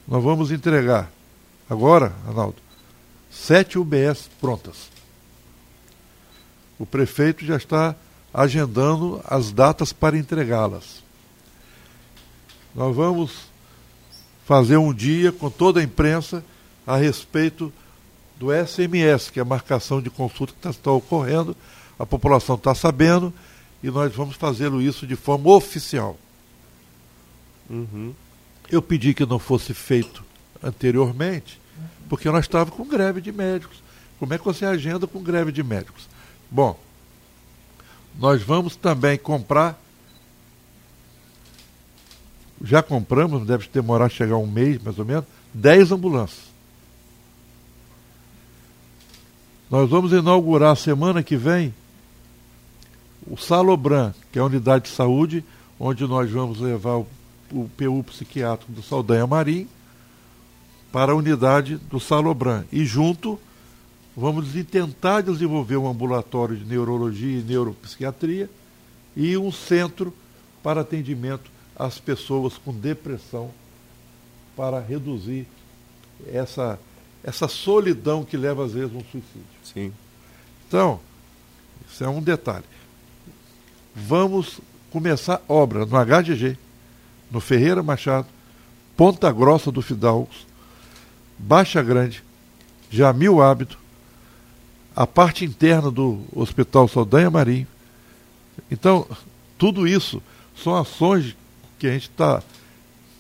nós vamos entregar agora, Arnaldo, sete UBS prontas. O prefeito já está agendando as datas para entregá-las. Nós vamos fazer um dia com toda a imprensa a respeito do SMS, que é a marcação de consulta que está ocorrendo, a população está sabendo e nós vamos fazê-lo isso de forma oficial. Uhum. Eu pedi que não fosse feito anteriormente, porque nós estávamos com greve de médicos. Como é que você agenda com greve de médicos? Bom, nós vamos também comprar. Já compramos, deve demorar chegar um mês mais ou menos, 10 ambulâncias. Nós vamos inaugurar semana que vem o Salobran, que é a unidade de saúde, onde nós vamos levar o, o PU psiquiátrico do Saldanha Marim para a unidade do Salobran. E junto vamos tentar desenvolver um ambulatório de neurologia e neuropsiquiatria e um centro para atendimento às pessoas com depressão para reduzir essa essa solidão que leva às vezes a um suicídio. Sim. Então, isso é um detalhe. Vamos começar obra no HGG, no Ferreira Machado, Ponta Grossa do Fidalgos, Baixa Grande, Jamil Hábito, a parte interna do Hospital Saldanha Marinho. Então, tudo isso são ações que a gente está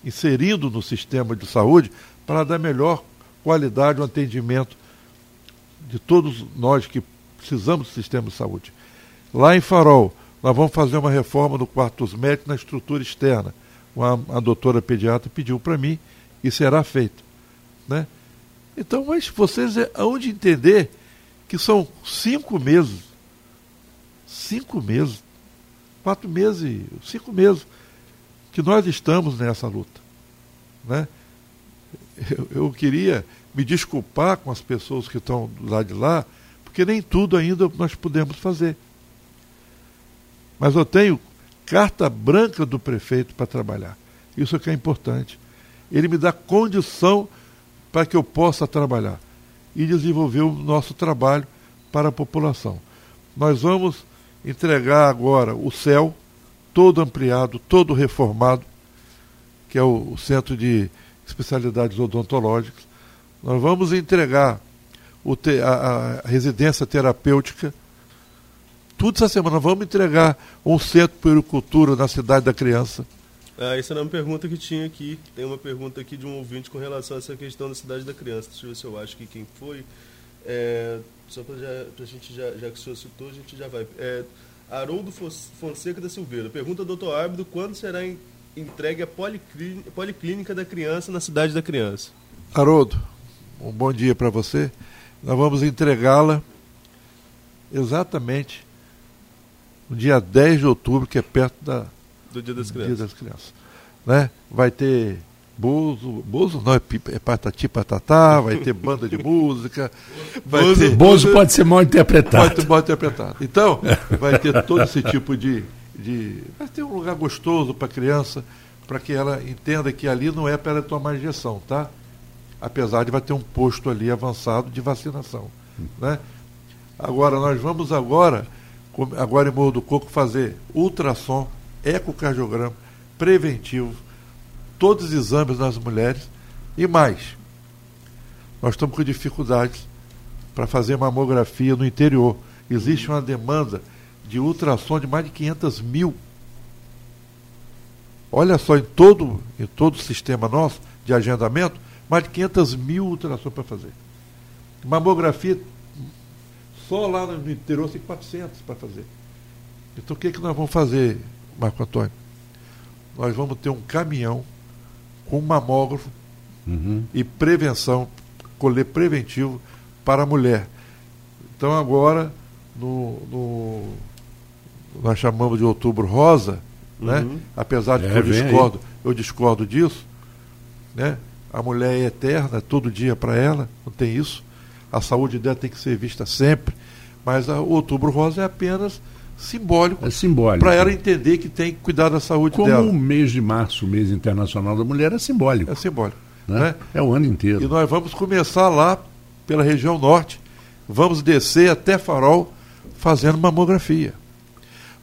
inserindo no sistema de saúde para dar melhor qualidade, o atendimento de todos nós que precisamos do sistema de saúde. Lá em Farol, nós vamos fazer uma reforma do quarto dos médicos na estrutura externa. uma, a doutora pediatra pediu para mim e será feito. Né? Então, mas vocês é onde entender que são cinco meses, cinco meses, quatro meses, cinco meses que nós estamos nessa luta. Né? Eu, eu queria me desculpar com as pessoas que estão lado de lá, porque nem tudo ainda nós podemos fazer. Mas eu tenho carta branca do prefeito para trabalhar. Isso é que é importante. Ele me dá condição para que eu possa trabalhar e desenvolver o nosso trabalho para a população. Nós vamos entregar agora o CEL, todo ampliado, todo reformado, que é o, o Centro de Especialidades Odontológicas. Nós vamos entregar te, a, a, residência terapêutica. Tudo essa semana. Vamos entregar um centro de pericultura na cidade da criança. Ah, essa era uma pergunta que tinha aqui. Tem uma pergunta aqui de um ouvinte com relação a essa questão da cidade da criança. Deixa eu ver se eu acho que quem foi. É, só para a gente, já, já que o senhor citou, a gente já vai. É, Haroldo Fonseca da Silveira. Pergunta doutor Ábido quando será entregue a policlínica, policlínica da criança na cidade da criança. Haroldo, um bom dia para você. Nós vamos entregá-la exatamente no dia 10 de outubro, que é perto da, do Dia das Crianças. Dia das Crianças. Né? Vai ter Bozo, Bozo não, é, é patati patatá, vai ter banda de música. Vai Bozo, ter, Bozo pode ser mal interpretado. Pode ser mal interpretado. Então, vai ter todo esse tipo de, de. Vai ter um lugar gostoso para a criança, para que ela entenda que ali não é para ela tomar injeção, tá? apesar de vai ter um posto ali avançado de vacinação. Né? Agora, nós vamos agora, agora em Morro do Coco, fazer ultrassom, ecocardiograma, preventivo, todos os exames nas mulheres e mais. Nós estamos com dificuldades para fazer mamografia no interior. Existe uma demanda de ultrassom de mais de 500 mil. Olha só, em todo, em todo o sistema nosso de agendamento, mais de 500 mil ultrassons para fazer. Mamografia, só lá no interior tem 400 para fazer. Então o que, é que nós vamos fazer, Marco Antônio? Nós vamos ter um caminhão com mamógrafo uhum. e prevenção, colher preventivo para a mulher. Então agora, no, no nós chamamos de outubro rosa, né? uhum. né? apesar de é, que eu discordo, eu discordo disso, né? a mulher é eterna, todo dia para ela, não tem isso. A saúde dela tem que ser vista sempre. Mas o Outubro Rosa é apenas simbólico. É simbólico. Para ela entender que tem que cuidar da saúde Como dela. Como o mês de março, o mês internacional da mulher, é simbólico. É simbólico. Né? Né? É o ano inteiro. E nós vamos começar lá pela região norte. Vamos descer até Farol fazendo mamografia.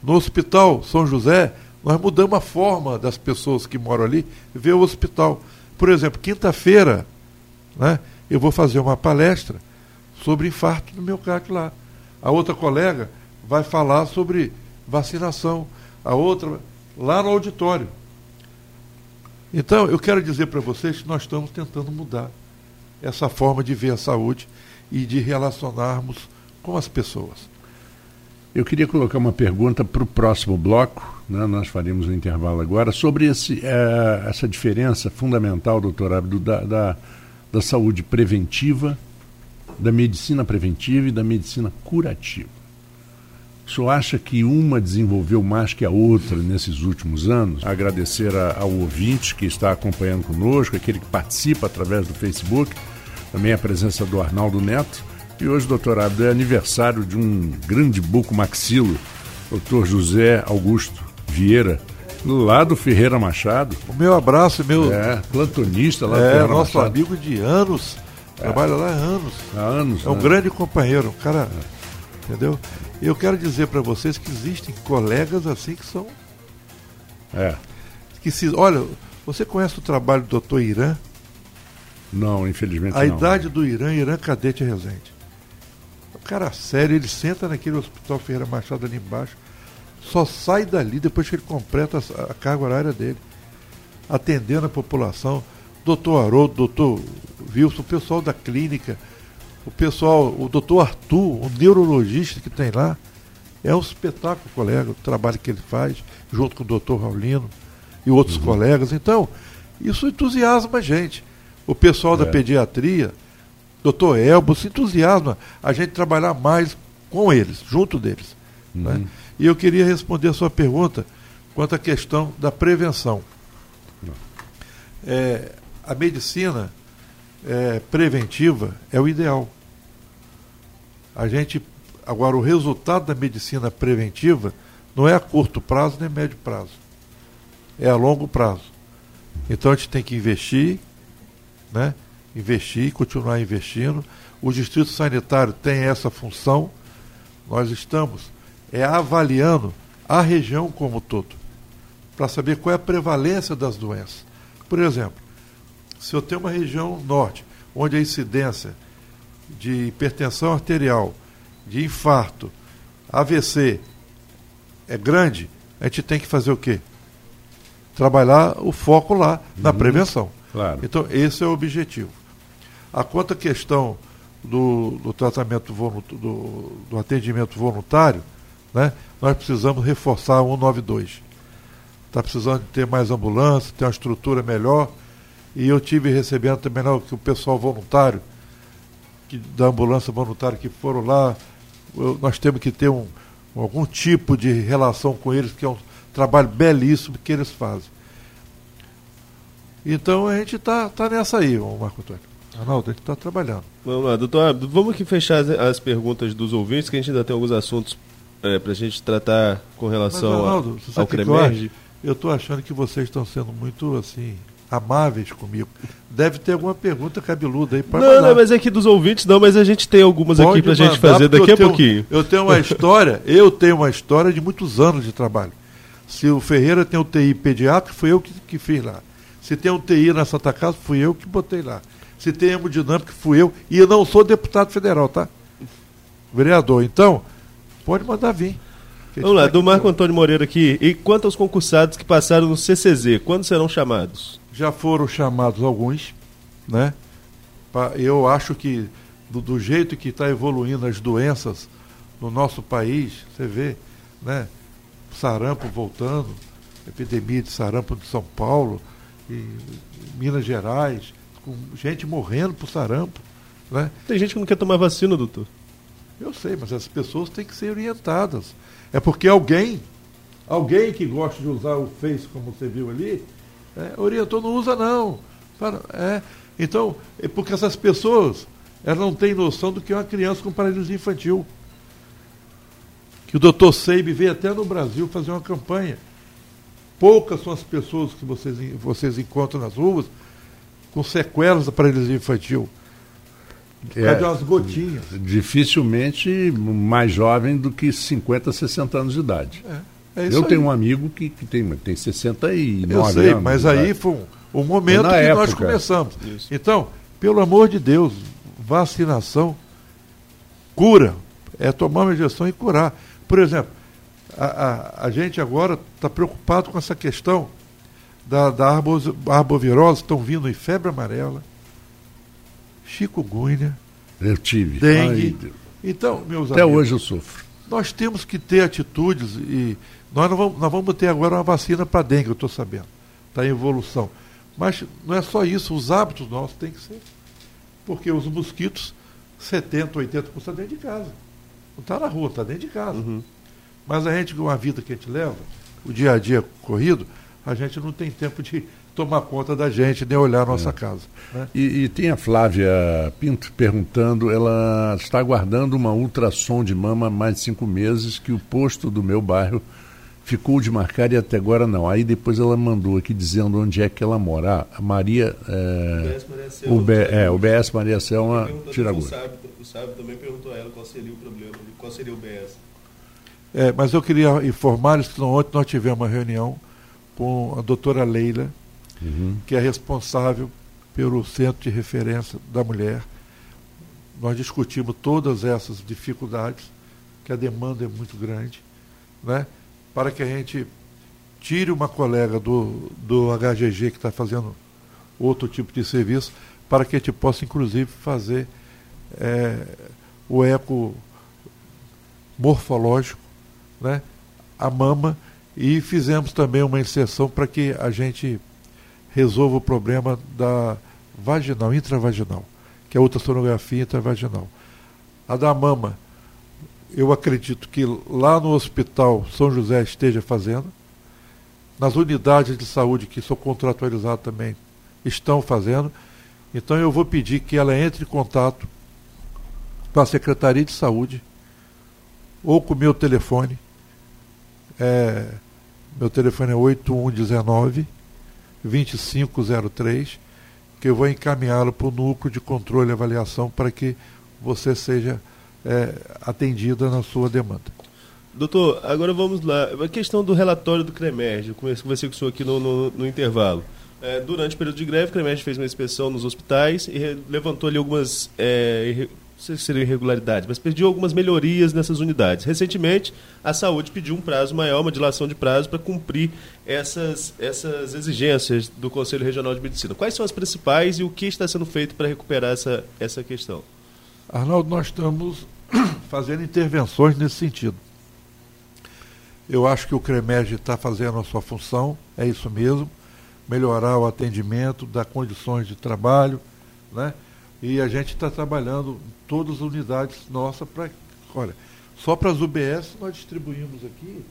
No Hospital São José, nós mudamos a forma das pessoas que moram ali ver o hospital. Por exemplo, quinta-feira, né, eu vou fazer uma palestra sobre infarto no miocárdio lá. A outra colega vai falar sobre vacinação. A outra lá no auditório. Então, eu quero dizer para vocês que nós estamos tentando mudar essa forma de ver a saúde e de relacionarmos com as pessoas. Eu queria colocar uma pergunta para o próximo bloco, né? nós faremos um intervalo agora, sobre esse, é, essa diferença fundamental, doutor Abdo, da, da, da saúde preventiva, da medicina preventiva e da medicina curativa. O senhor acha que uma desenvolveu mais que a outra nesses últimos anos? Agradecer a, ao ouvinte que está acompanhando conosco, aquele que participa através do Facebook, também a presença do Arnaldo Neto e hoje, doutor Abdo, é aniversário de um grande buco maxilo, doutor José Augusto Vieira, lá do Ferreira Machado. O meu abraço, meu. É, plantonista lá é, do Ferreira nosso Machado. amigo de anos. É. Trabalha lá há anos. Há anos. É um né? grande companheiro, um cara. Entendeu? Eu quero dizer para vocês que existem colegas assim que são. É. Que se, olha, você conhece o trabalho do doutor Irã? Não, infelizmente a não. A idade do Irã, Irã Cadete Resende cara sério, ele senta naquele hospital Ferreira Machado ali embaixo, só sai dali depois que ele completa a, a carga horária dele, atendendo a população. Doutor Haroldo, doutor Wilson, o pessoal da clínica, o pessoal, o doutor Arthur, o neurologista que tem lá, é um espetáculo, colega, o trabalho que ele faz, junto com o doutor Raulino. e outros uhum. colegas. Então, isso entusiasma a gente. O pessoal é. da pediatria, doutor Elbo, se entusiasma a gente trabalhar mais com eles, junto deles. Uhum. Né? E eu queria responder a sua pergunta quanto à questão da prevenção. É, a medicina é, preventiva é o ideal. A gente, agora, o resultado da medicina preventiva não é a curto prazo nem médio prazo, é a longo prazo. Então a gente tem que investir, né? investir, continuar investindo. O distrito sanitário tem essa função. Nós estamos é avaliando a região como todo, para saber qual é a prevalência das doenças. Por exemplo, se eu tenho uma região norte, onde a incidência de hipertensão arterial, de infarto, AVC é grande, a gente tem que fazer o quê? Trabalhar o foco lá na uhum. prevenção. Claro. Então, esse é o objetivo. A quanto à questão do, do tratamento do, do atendimento voluntário, né, nós precisamos reforçar o 192. Está precisando ter mais ambulância, ter uma estrutura melhor. E eu tive recebendo também não, que o pessoal voluntário, que, da ambulância voluntária que foram lá, eu, nós temos que ter um, algum tipo de relação com eles, que é um trabalho belíssimo que eles fazem. Então a gente está tá nessa aí, Marco Antônio. Arnaldo, a gente está trabalhando. Vamos lá, doutor, vamos aqui fechar as, as, perguntas dos ouvintes, que a gente ainda tem alguns assuntos é, para a gente tratar com relação Mas, Arnaldo, ao Cremerge. Eu estou achando que vocês estão sendo muito assim amáveis comigo. Deve ter alguma pergunta cabeluda aí para Não, não, mas é que dos ouvintes não, mas a gente tem algumas Pode aqui para a gente fazer daqui a tenho, pouquinho. Eu tenho uma *laughs* história, eu tenho uma história de muitos anos de trabalho. Se o Ferreira tem UTI pediátrico, foi eu que, que fiz lá. Se tem UTI na Santa Casa, fui eu que botei lá. Se tem hemodinâmica, fui eu. E eu não sou deputado federal, tá? Vereador. Então, pode mandar vir. Vamos lá, do Marco Antônio Moreira aqui. E quanto aos concursados que passaram no CCZ, quando serão chamados? Já foram chamados alguns, né? Eu acho que do, do jeito que está evoluindo as doenças no nosso país, você vê, né? Sarampo voltando, epidemia de sarampo de São Paulo, e Minas Gerais, com gente morrendo por sarampo. Né? Tem gente que não quer tomar vacina, doutor. Eu sei, mas as pessoas têm que ser orientadas. É porque alguém, alguém que gosta de usar o Face, como você viu ali, é, orientou, não usa não. Para, é, então, é porque essas pessoas elas não têm noção do que é uma criança com paralisia infantil. Que o doutor Seib veio até no Brasil fazer uma campanha. Poucas são as pessoas que vocês, vocês encontram nas ruas com sequelas da paralisia infantil. É, de umas gotinhas. Dificilmente mais jovem do que 50, 60 anos de idade. É, é eu tenho um amigo que, que tem, tem 69 eu sei, anos. Mas aí foi o momento que época. nós começamos. Isso. Então, pelo amor de Deus, vacinação cura. É tomar uma injeção e curar. Por exemplo, a, a, a gente agora está preocupado com essa questão da, da arbovirose, estão vindo em febre amarela, chikungunya. Eu tive. Dengue. Ai, então, meus Até amigos, hoje eu sofro. Nós temos que ter atitudes e nós, vamos, nós vamos ter agora uma vacina para dengue, eu estou sabendo. Está em evolução. Mas não é só isso, os hábitos nossos têm que ser. Porque os mosquitos, 70%, 80% dentro de casa. Não está na rua, está dentro de casa. Uhum. Mas a gente, com a vida que a gente leva, o dia a dia corrido, a gente não tem tempo de tomar conta da gente, nem olhar a nossa é. casa. Né? E, e, tem a Flávia Pinto perguntando, ela está aguardando uma ultrassom de mama há mais de cinco meses, que o posto do meu bairro ficou de marcar e até agora não. Aí depois ela mandou aqui dizendo onde é que ela mora. Ah, a Maria. É, o, é, o BS Maria Selma Tiragua. O Sábio também perguntou a ela qual seria o problema, qual seria o BS. É, mas eu queria informar que ontem nós tivemos uma reunião com a doutora Leila, uhum. que é responsável pelo Centro de Referência da Mulher. Nós discutimos todas essas dificuldades, que a demanda é muito grande, né? para que a gente tire uma colega do, do HGG que está fazendo outro tipo de serviço, para que a gente possa, inclusive, fazer é, o eco morfológico, né? a mama E fizemos também uma inserção para que a gente resolva o problema da vaginal, intravaginal, que é outra sonografia intravaginal. A da mama, eu acredito que lá no Hospital São José esteja fazendo. Nas unidades de saúde que são contratualizadas também estão fazendo. Então eu vou pedir que ela entre em contato com a Secretaria de Saúde ou com o meu telefone. É, meu telefone é 8119 2503, que eu vou encaminhá-lo para o núcleo de controle e avaliação para que você seja é, atendida na sua demanda. Doutor, agora vamos lá. A questão do relatório do CREMERG, eu conversei com o senhor aqui no, no, no intervalo. É, durante o período de greve, o CREMERG fez uma inspeção nos hospitais e levantou ali algumas é, sei se seriam irregularidades, mas pediu algumas melhorias nessas unidades. Recentemente, a saúde pediu um prazo maior, uma dilação de prazo, para cumprir essas, essas exigências do Conselho Regional de Medicina. Quais são as principais e o que está sendo feito para recuperar essa, essa questão? Arnaldo, nós estamos *coughs* fazendo intervenções nesse sentido. Eu acho que o CREMEG está fazendo a sua função, é isso mesmo, melhorar o atendimento, dar condições de trabalho, né? E a gente está trabalhando todas as unidades nossas para. Olha, só para as UBS nós distribuímos aqui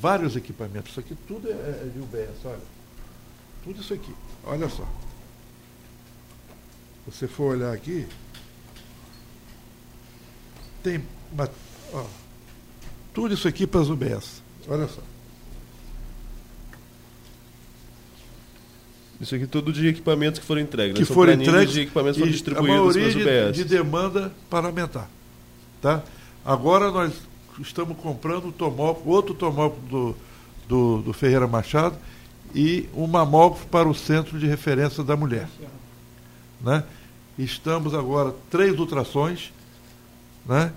vários equipamentos. Isso aqui tudo é, é de UBS, olha. Tudo isso aqui. Olha só. Você for olhar aqui, tem ó, tudo isso aqui para as UBS. Olha só. Isso aqui tudo de equipamentos que foram entregues. Que né? foram entregues. de equipamentos foram distribuídos a maioria de, de, demanda parlamentar. Tá? Agora nós estamos comprando tomógrafo, outro tomógrafo do, do, do, Ferreira Machado e um mamógrafo para o Centro de Referência da Mulher. Né? Estamos agora três ultrassons, né?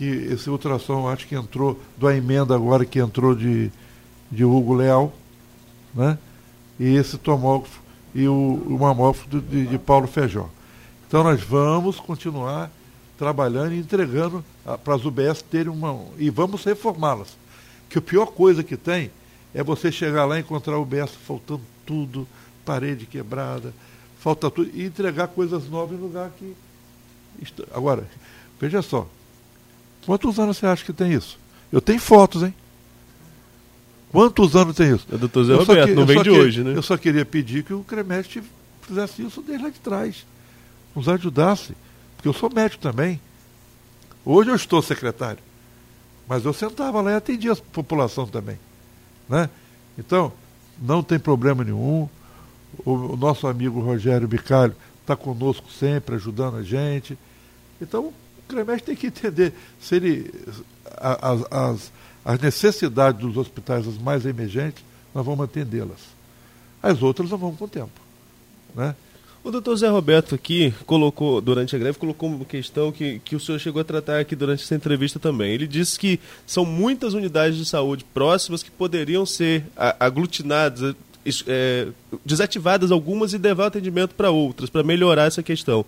que esse ultrassom acho que entrou, da emenda agora que entrou de, de Hugo Leal, né? E esse tomógrafo e o, o mamógrafo de, de, Paulo Feijó. Então nós vamos continuar trabalhando e entregando para as UBS terem uma. e vamos reformá-las. Que a pior coisa que tem é você chegar lá e encontrar o UBS faltando tudo, parede quebrada, falta tudo, e entregar coisas novas em lugar que. Agora, veja só. Quantos anos você acha que tem isso? Eu tenho fotos, hein? Quantos anos tem isso? É Zé Roberto, que, não vem de que, hoje, né? Eu só queria pedir que o CREMEST fizesse isso desde lá de trás. Nos ajudasse. Porque eu sou médico também. Hoje eu estou secretário. Mas eu sentava lá e atendia a população também. Né? Então, não tem problema nenhum. O, o nosso amigo Rogério Bicalho está conosco sempre, ajudando a gente. Então, o CREMEST tem que entender se ele. as, as as necessidades dos hospitais, as mais emergentes, nós vamos atendê-las. As outras nós vamos com o tempo. Né? O doutor Zé Roberto aqui colocou, durante a greve, colocou uma questão que, que o senhor chegou a tratar aqui durante essa entrevista também. Ele disse que são muitas unidades de saúde próximas que poderiam ser aglutinadas, é, desativadas algumas e levar atendimento para outras, para melhorar essa questão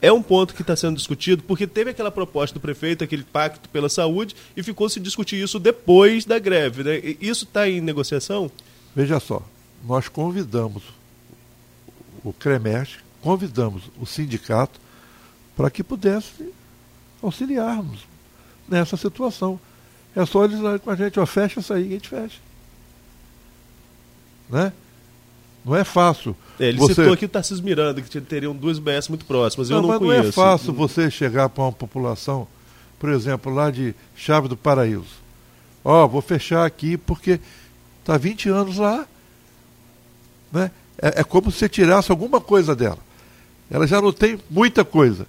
é um ponto que está sendo discutido, porque teve aquela proposta do prefeito, aquele pacto pela saúde, e ficou se discutir isso depois da greve. Né? Isso está em negociação? Veja só, nós convidamos o CREMERS, convidamos o sindicato para que pudesse auxiliarmos nessa situação. É só eles com a gente, ó, fecha isso aí, a gente fecha. Né? Não é fácil. É, ele você... citou aqui o Tarcísio Miranda, que teriam duas BS muito próximas. Eu não, não mas conheço. Não é fácil você chegar para uma população, por exemplo, lá de Chave do Paraíso. Ó, oh, vou fechar aqui porque está 20 anos lá. Né? É, é como se você tirasse alguma coisa dela. Ela já não tem muita coisa.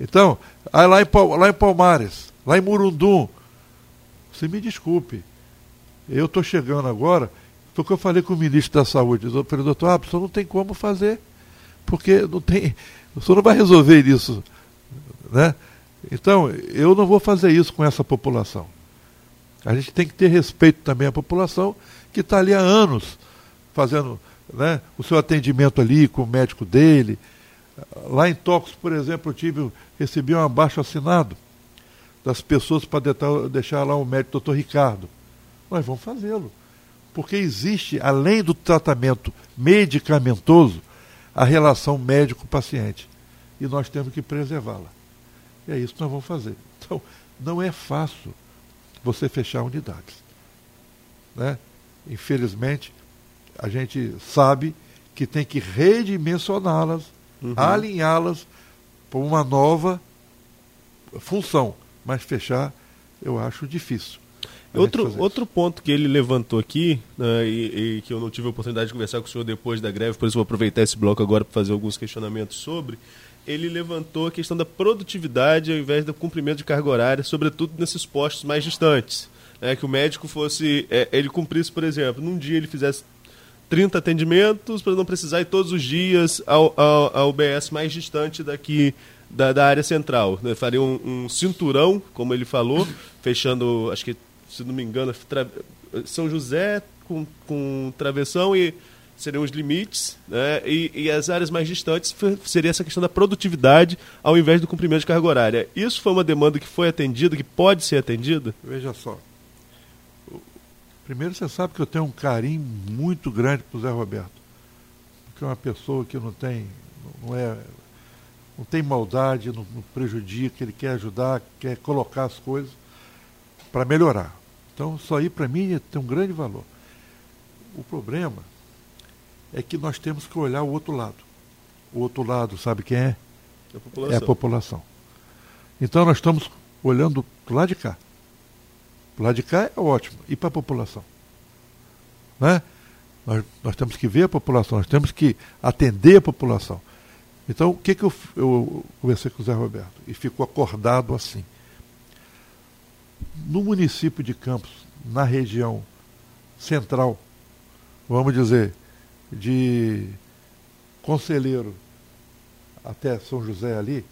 Então, aí lá em, lá em Palmares, lá em Murundum, você me desculpe. Eu estou chegando agora foi o que eu falei com o ministro da Saúde. Eu falei, doutor, senhor não tem como fazer, porque não tem. O senhor não vai resolver isso. Né? Então, eu não vou fazer isso com essa população. A gente tem que ter respeito também à população que está ali há anos fazendo né, o seu atendimento ali com o médico dele. Lá em Tocos, por exemplo, eu tive, recebi um abaixo assinado das pessoas para deixar lá o médico doutor Ricardo nós vamos fazê-lo. Porque existe, além do tratamento medicamentoso, a relação médico-paciente. E nós temos que preservá-la. E é isso que nós vamos fazer. Então, não é fácil você fechar unidades. Né? Infelizmente, a gente sabe que tem que redimensioná-las, uhum. alinhá-las para uma nova função. Mas fechar, eu acho difícil. Outro, outro ponto que ele levantou aqui, né, e, e, que eu não tive a oportunidade de conversar com o senhor depois da greve, por isso vou aproveitar esse bloco agora para fazer alguns questionamentos sobre, ele levantou a questão da produtividade ao invés do cumprimento de carga horária, sobretudo nesses postos mais distantes. Né, que o médico fosse, é, ele cumprisse, por exemplo, num dia ele fizesse 30 atendimentos para não precisar ir todos os dias ao, ao, ao UBS mais distante daqui da, da área central. Né? Faria um, um, cinturão, como ele falou, fechando, acho que, se não me engano, São José com, com travessão e seriam os limites, né? e, e, as áreas mais distantes seria essa questão da produtividade ao invés do cumprimento de carga horária. Isso foi uma demanda que foi atendida, que pode ser atendida? Veja só, Primeiro, você sabe que eu tenho um carinho muito grande para o Zé Roberto. Porque é uma pessoa que não tem, não é, não tem maldade, não, não prejudica, ele quer ajudar, quer colocar as coisas para melhorar. Então, isso aí para mim tem um grande valor. O problema é que nós temos que olhar o outro lado. O outro lado, sabe quem é? A população. É a população. Então nós estamos olhando do lado de cá. Para lado de cá é ótimo. E para a população? Né? Nós, nós temos que ver a população, nós temos que atender a população. Então, o que, que eu, eu conversei com o Zé Roberto? E ficou acordado assim. No município de Campos, na região central, vamos dizer, de Conselheiro até São José ali,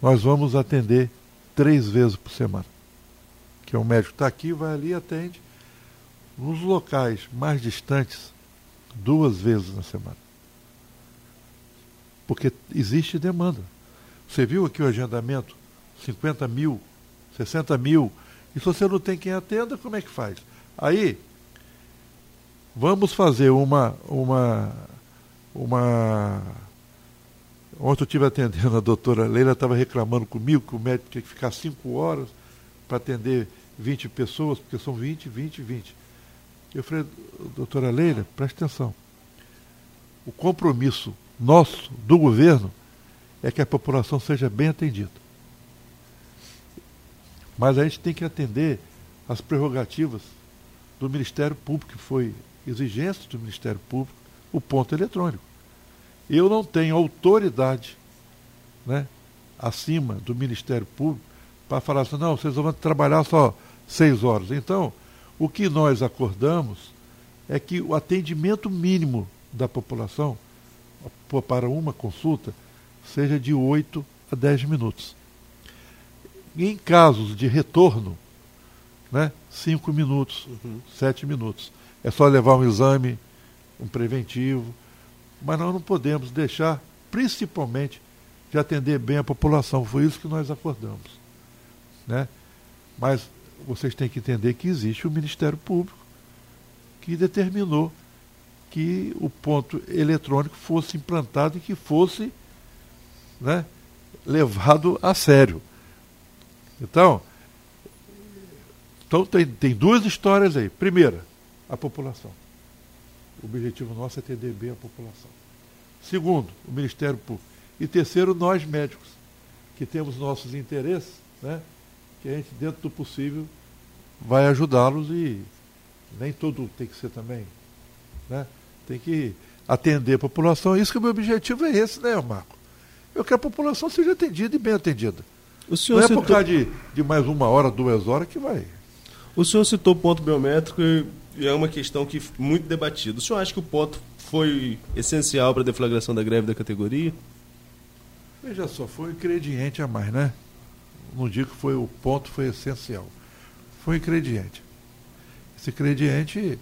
nós vamos atender três vezes por semana que é um médico está aqui, vai ali e atende. Nos locais mais distantes, duas vezes na semana. Porque existe demanda. Você viu aqui o agendamento? 50 mil, 60 mil. E se você não tem quem atenda, como é que faz? Aí, vamos fazer uma. uma, uma Ontem eu estive atendendo a doutora Leila, estava reclamando comigo que o médico tinha que ficar cinco horas para atender 20 pessoas, porque são 20, 20, 20. Eu falei, doutora Leila, preste atenção. O compromisso nosso, do governo, é que a população seja bem atendida. Mas a gente tem que atender as prerrogativas do Ministério Público, que foi exigência do Ministério Público, o ponto eletrônico. Eu não tenho autoridade né, acima do Ministério Público para falar assim, não, vocês vão trabalhar só seis horas. Então, o que nós acordamos é que o atendimento mínimo da população para uma consulta seja de 8 a 10 minutos. Em casos de retorno, né, 5 minutos, uhum. 7 minutos. É só levar um exame, um preventivo, mas nós não podemos deixar, principalmente, de atender bem a população. Foi isso que nós acordamos. Né? Mas vocês têm que entender que existe o Ministério Público que determinou que o ponto eletrônico fosse implantado e que fosse né, levado a sério. Então, então tem, tem duas histórias aí. Primeira, a população. O objetivo nosso é atender bem a população. Segundo, o Ministério Público. E terceiro, nós médicos, que temos nossos interesses, né? que a gente, dentro do possível, vai ajudá-los e nem tudo tem que ser também. Né? Tem que atender a população. Isso que o meu objetivo é esse, né, Marco? Eu quero que a população seja atendida e bem atendida. O senhor Não é por causa de, de mais uma hora, duas horas que vai. O senhor citou o ponto biométrico e é uma questão que muito debatida. O senhor acha que o ponto foi essencial para a deflagração da greve da categoria? Veja só, foi um ingrediente a mais, né? não digo que foi o ponto foi essencial. Foi um ingrediente. Esse ingrediente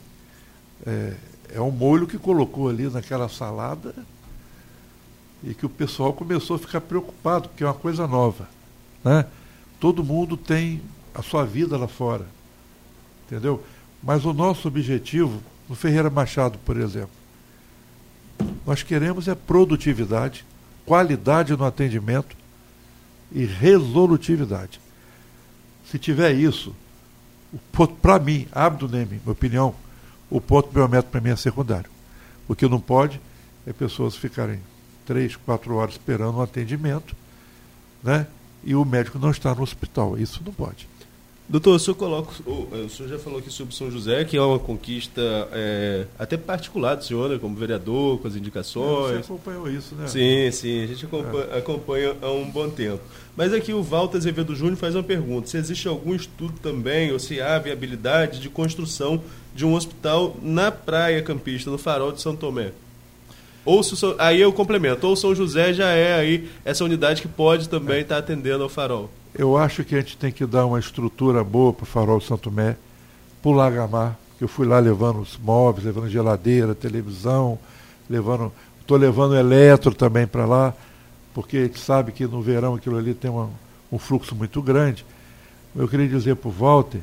é, é um molho que colocou ali naquela salada e que o pessoal começou a ficar preocupado, porque é uma coisa nova. Né? Todo mundo tem a sua vida lá fora. Entendeu? Mas o nosso objetivo, no Ferreira Machado, por exemplo, nós queremos é produtividade, qualidade no atendimento e resolutividade. Se tiver isso, para mim, Abdunemi, minha opinião, o ponto biométrico para mim é secundário. O que não pode é pessoas ficarem três, quatro horas esperando um atendimento, né? E o médico não está no hospital. Isso não pode. Doutor, o senhor, coloca, o, senhor já falou aqui sobre São José, que é uma conquista é, até particular do senhor, né, como vereador, com as indicações. Você acompanhou isso, né? Sim, sim, a gente acompanha, é. acompanha há um bom tempo. Mas aqui o Walter Azevedo Júnior faz uma pergunta: se existe algum estudo também, ou se há viabilidade de construção de um hospital na praia campista, no farol de São Tomé? Ou aí eu complemento, ou São José já é aí essa unidade que pode também estar é. tá atendendo ao farol. Eu acho que a gente tem que dar uma estrutura boa para o Farol Santo Mé, para o Lagamar, que eu fui lá levando os móveis, levando geladeira, televisão, levando. Estou levando eletro também para lá, porque a gente sabe que no verão aquilo ali tem uma, um fluxo muito grande. Eu queria dizer para o Walter,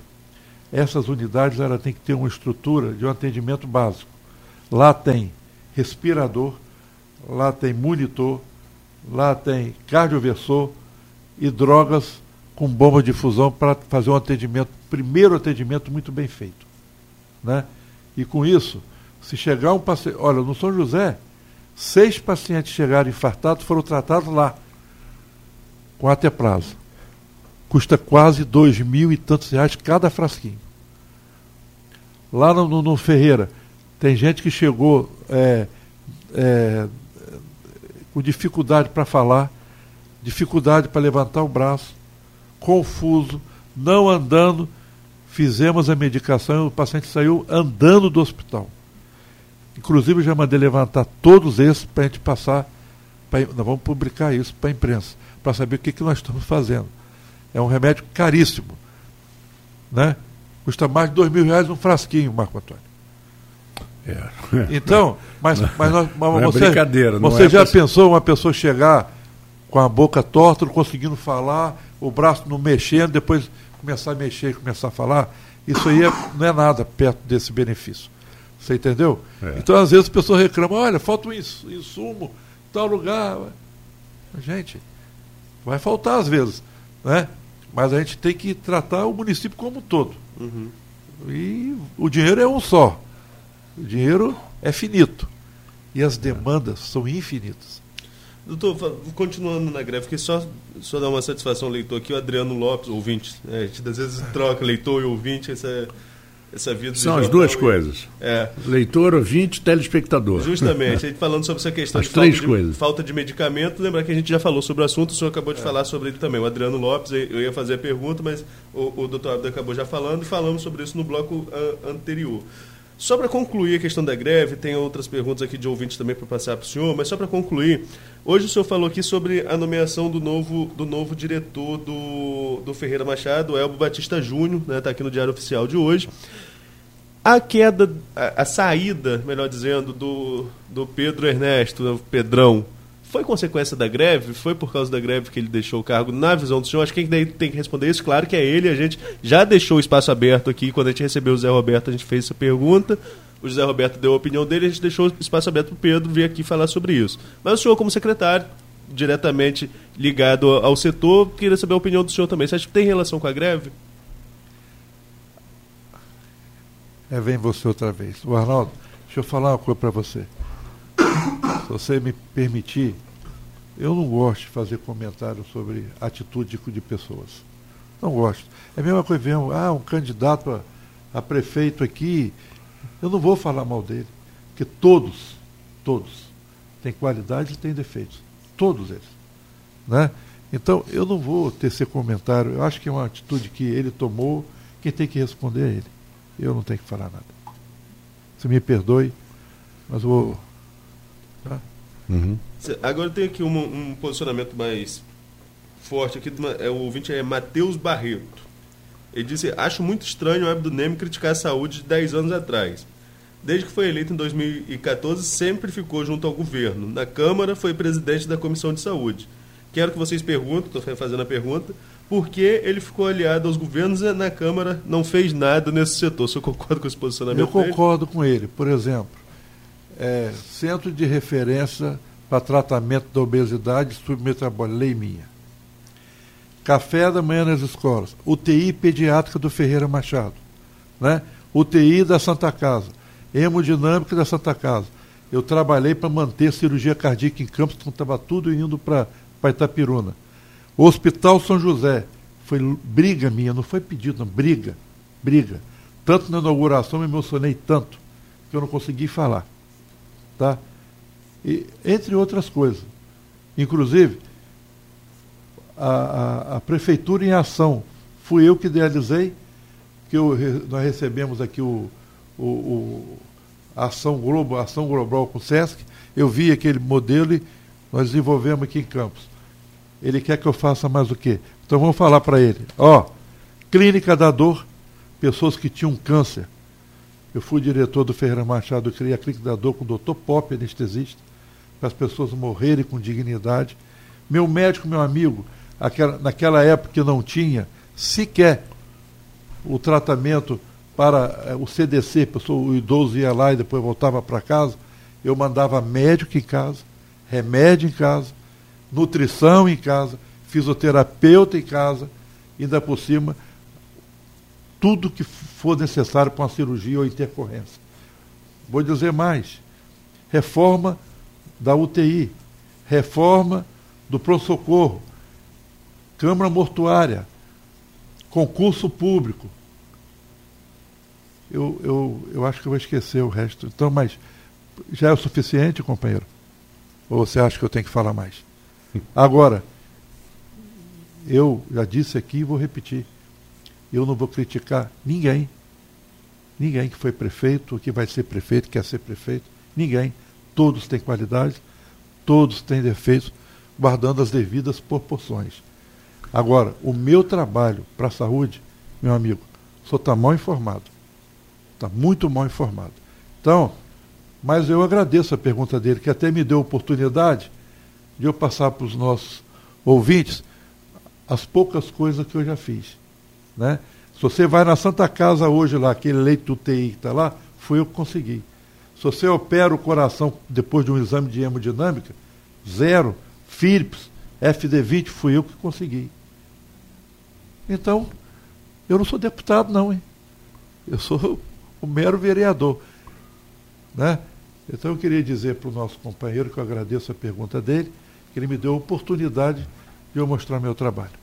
essas unidades ela tem que ter uma estrutura de um atendimento básico. Lá tem respirador, lá tem monitor, lá tem cardioversor, e drogas com bomba de fusão para fazer um atendimento, primeiro atendimento muito bem feito. Né? E com isso, se chegar um paciente. Olha, no São José, seis pacientes chegaram infartados foram tratados lá, com ateplaza. Custa quase dois mil e tantos reais cada frasquinho. Lá no, no Ferreira, tem gente que chegou é, é, com dificuldade para falar dificuldade para levantar o braço, confuso, não andando. Fizemos a medicação e o paciente saiu andando do hospital. Inclusive, já mandei levantar todos esses para a gente passar. Pra, nós vamos publicar isso para a imprensa, para saber o que, que nós estamos fazendo. É um remédio caríssimo. Né? Custa mais de dois mil reais um frasquinho, Marco Antônio. É. Então, mas, mas, nós, mas não é você, é brincadeira, você é já pensou uma pessoa chegar com a boca torta, não conseguindo falar, o braço não mexendo, depois começar a mexer e começar a falar. Isso aí é, não é nada perto desse benefício. Você entendeu? É. Então, às vezes, as pessoas reclamam, olha, falta um insumo, tal lugar. Gente, vai faltar às vezes. Né? Mas a gente tem que tratar o município como um todo. Uhum. E o dinheiro é um só. O dinheiro é finito. E as demandas são infinitas. Doutor, continuando na greve, que só, só dar uma satisfação ao leitor aqui, o Adriano Lopes, ouvinte. Né? A gente às vezes troca leitor e ouvinte, essa, essa vida São as duas coisas. É. Leitor, ouvinte, telespectador. Justamente, a *laughs* gente falando sobre essa questão as de, três falta, coisas. de falta de medicamento, lembrar que a gente já falou sobre o assunto, o senhor acabou de é. falar sobre ele também. O Adriano Lopes, eu ia fazer a pergunta, mas o, o doutor Abdo acabou já falando e falamos sobre isso no bloco anterior. Só para concluir a questão da greve, tem outras perguntas aqui de ouvintes também para passar para o senhor, mas só para concluir, hoje o senhor falou aqui sobre a nomeação do novo, do novo diretor do, do Ferreira Machado, Elbo Batista Júnior, está né, tá aqui no Diário Oficial de hoje. A queda, a, a saída, melhor dizendo, do, do Pedro Ernesto, o Pedrão, foi consequência da greve? Foi por causa da greve que ele deixou o cargo? Na visão do senhor, acho que quem tem que responder isso, claro que é ele. A gente já deixou o espaço aberto aqui. Quando a gente recebeu o Zé Roberto, a gente fez essa pergunta. O José Roberto deu a opinião dele, a gente deixou o espaço aberto para o Pedro vir aqui falar sobre isso. Mas o senhor, como secretário, diretamente ligado ao setor, queria saber a opinião do senhor também. Você acha que tem relação com a greve? É, vem você outra vez. O Arnaldo, deixa eu falar uma coisa para você *coughs* se você me permitir, eu não gosto de fazer comentário sobre atitude de pessoas. Não gosto. É a mesma coisa, vem ah, um candidato a, a prefeito aqui, eu não vou falar mal dele, porque todos, todos, têm qualidades e têm defeitos. Todos eles. Né? Então, eu não vou esse comentário. Eu acho que é uma atitude que ele tomou, quem tem que responder é ele. Eu não tenho que falar nada. Você me perdoe, mas vou Tá? Uhum. Agora tem aqui um, um, posicionamento mais forte aqui, é, o ouvinte é Matheus Barreto. Ele disse, acho muito estranho o Abdo Neme criticar a saúde de 10 anos atrás. Desde que foi eleito em 2014, sempre ficou junto ao governo. Na Câmara, foi presidente da Comissão de Saúde. Quero que vocês perguntem, estou fazendo a pergunta, porque ele ficou aliado aos governos e na Câmara não fez nada nesse setor. O senhor concorda com esse posicionamento? Eu concordo com ele. Por exemplo, é, Centro de Referência para Tratamento da Obesidade Submetabólica, lei minha. Café da manhã nas escolas. UTI pediátrica do Ferreira Machado. Né? UTI da Santa Casa. Hemodinâmica da Santa Casa. Eu trabalhei para manter cirurgia cardíaca em Campos, então estava tudo indo para Itapiruna. O Hospital São José, foi briga minha, não foi pedido, não, briga, briga. Tanto na inauguração me emocionei tanto que eu não consegui falar. Tá? E, entre outras coisas. Inclusive, a, a, a, Prefeitura em Ação, fui eu que idealizei, que eu, nós recebemos aqui o, o, o Ação Globo, Ação Global com o Sesc, eu vi aquele modelo e nós desenvolvemos aqui em Campos. Ele quer que eu faça mais o quê? Então vamos falar para ele. Ó, Clínica da Dor, pessoas que tinham câncer. Eu fui diretor do Ferreira Machado, eu criei a Clínica da Dor com o doutor Pop, anestesista, para as pessoas morrerem com dignidade. Meu médico, meu amigo, aquela, naquela época que não tinha sequer o tratamento para eh, o CDC, o idoso ia lá e depois voltava para casa, eu mandava médico em casa, remédio em casa, nutrição em casa, fisioterapeuta em casa, ainda por cima, tudo que for necessário para uma cirurgia ou intercorrência. Vou dizer mais: reforma da UTI, reforma do pronto-socorro, Câmara Mortuária, concurso público. Eu, eu, eu acho que eu vou esquecer o resto. Então, mas já é o suficiente, companheiro? Ou você acha que eu tenho que falar mais? *laughs* Agora, eu já disse aqui e vou repetir. Eu não vou criticar ninguém. Ninguém que foi prefeito, que vai ser prefeito, quer ser prefeito. Ninguém. Todos têm qualidades, todos têm defeitos, guardando as devidas proporções. Agora, o meu trabalho para a saúde, meu amigo, só está mal informado. Está muito mal informado. Então, mas eu agradeço a pergunta dele, que até me deu oportunidade de eu passar para os nossos ouvintes as poucas coisas que eu já fiz. Né? Se você vai na Santa Casa hoje lá, aquele leito UTI que está lá, foi eu que consegui. Se você opera o coração depois de um exame de hemodinâmica, zero. Philips, FD20, fui eu que consegui. Então, eu não sou deputado, não, hein? Eu sou o mero vereador. Né? Então, eu queria dizer para o nosso companheiro que eu agradeço a pergunta dele que ele me deu a oportunidade de eu mostrar meu trabalho.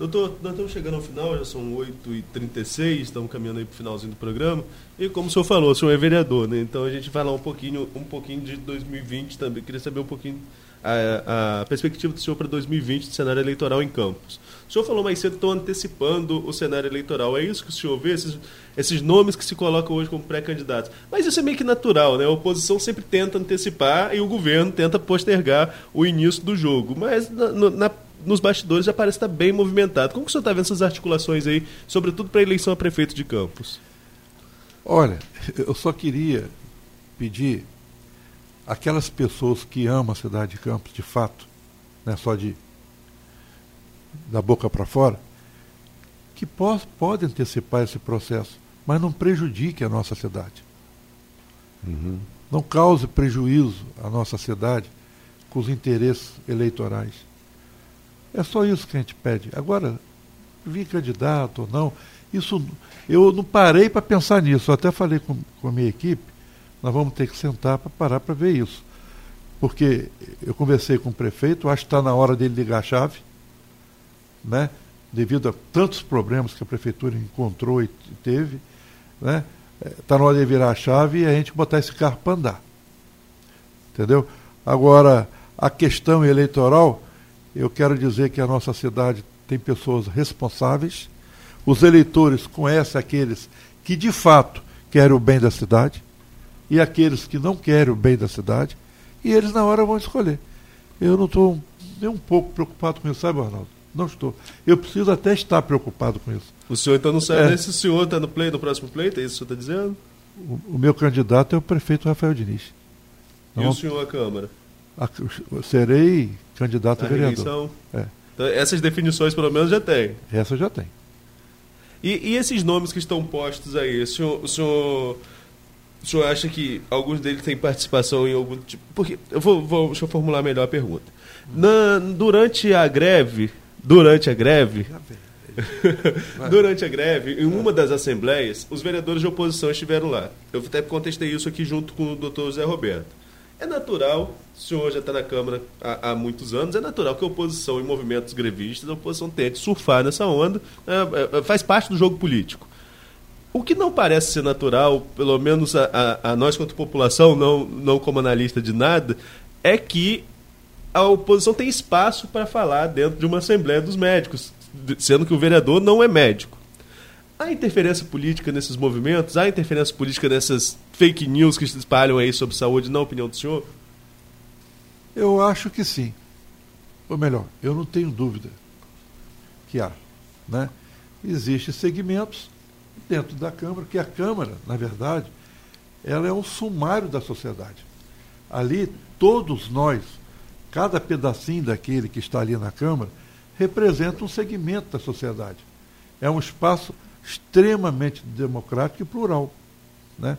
Doutor, nós estamos chegando ao final, já são 8h36, estamos caminhando aí para o finalzinho do programa. E como o senhor falou, o senhor é vereador, né? Então a gente vai lá um pouquinho, um pouquinho de 2020 também. Queria saber um pouquinho a, a perspectiva do senhor para 2020 de cenário eleitoral em Campos. O senhor falou mais cedo estão antecipando o cenário eleitoral. É isso que o senhor vê, esses, esses nomes que se colocam hoje como pré-candidatos. Mas isso é meio que natural, né? A oposição sempre tenta antecipar e o governo tenta postergar o início do jogo. Mas na, na, nos bastidores já parece estar bem movimentado. Como que o senhor está vendo essas articulações aí, sobretudo para a eleição a prefeito de Campos? Olha, eu só queria pedir aquelas pessoas que amam a cidade de Campos, de fato, não é só de da boca para fora, que pode, podem antecipar esse processo, mas não prejudique a nossa cidade. Uhum. Não cause prejuízo à nossa cidade com os interesses eleitorais. É só isso que a gente pede. Agora, vir candidato ou não, isso eu não parei para pensar nisso. Eu até falei com, com a minha equipe nós vamos ter que sentar para parar para ver isso. Porque eu conversei com o prefeito, acho que está na hora dele ligar a chave, né? devido a tantos problemas que a prefeitura encontrou e teve. Está né? Tá na hora de virar a chave e a gente botar esse carro para andar. Entendeu? Agora, a questão eleitoral, eu quero dizer que a nossa cidade tem pessoas responsáveis, os eleitores conhecem aqueles que de fato querem o bem da cidade e aqueles que não querem o bem da cidade, e eles na hora vão escolher. Eu não estou nem um pouco preocupado com isso, sabe, Arnaldo? Não estou. Eu preciso até estar preocupado com isso. O senhor então não sabe é. nem se o senhor está no play, no próximo pleito, é isso que o senhor está dizendo? O, o, meu candidato é o prefeito Rafael Diniz. E o senhor à Câmara? A, serei candidato a, a vereador. É. Então, essas definições, pelo menos, já tem. Essa já tem. E, e esses nomes que estão postos aí, o senhor, o senhor, o senhor acha que alguns deles têm participação em algum tipo. Porque. Eu vou, vou, deixa eu formular melhor a pergunta. Na, durante a greve. Durante a greve. *laughs* durante a greve, em uma das assembleias, os vereadores de oposição estiveram lá. Eu até contestei isso aqui junto com o doutor Zé Roberto. É natural, o senhor já está na Câmara há, há, muitos anos, é natural que a oposição e movimentos grevistas, a oposição tente surfar nessa onda, é, é, faz parte do jogo político. O que não parece ser natural, pelo menos a, a, a nós quanto população, não, não como analista de nada, é que a oposição tem espaço para falar dentro de uma Assembleia dos Médicos, sendo que o vereador não é médico. Há interferência política nesses movimentos? Há interferência política nessas fake news que se espalham aí sobre saúde, na opinião do senhor? Eu acho que sim. Ou melhor, eu não tenho dúvida que há. Né? Existem segmentos dentro da Câmara, que a Câmara, na verdade, ela é um sumário da sociedade. Ali, todos nós, cada pedacinho daquele que está ali na Câmara, representa um segmento da sociedade. É um espaço extremamente democrático e plural. Né?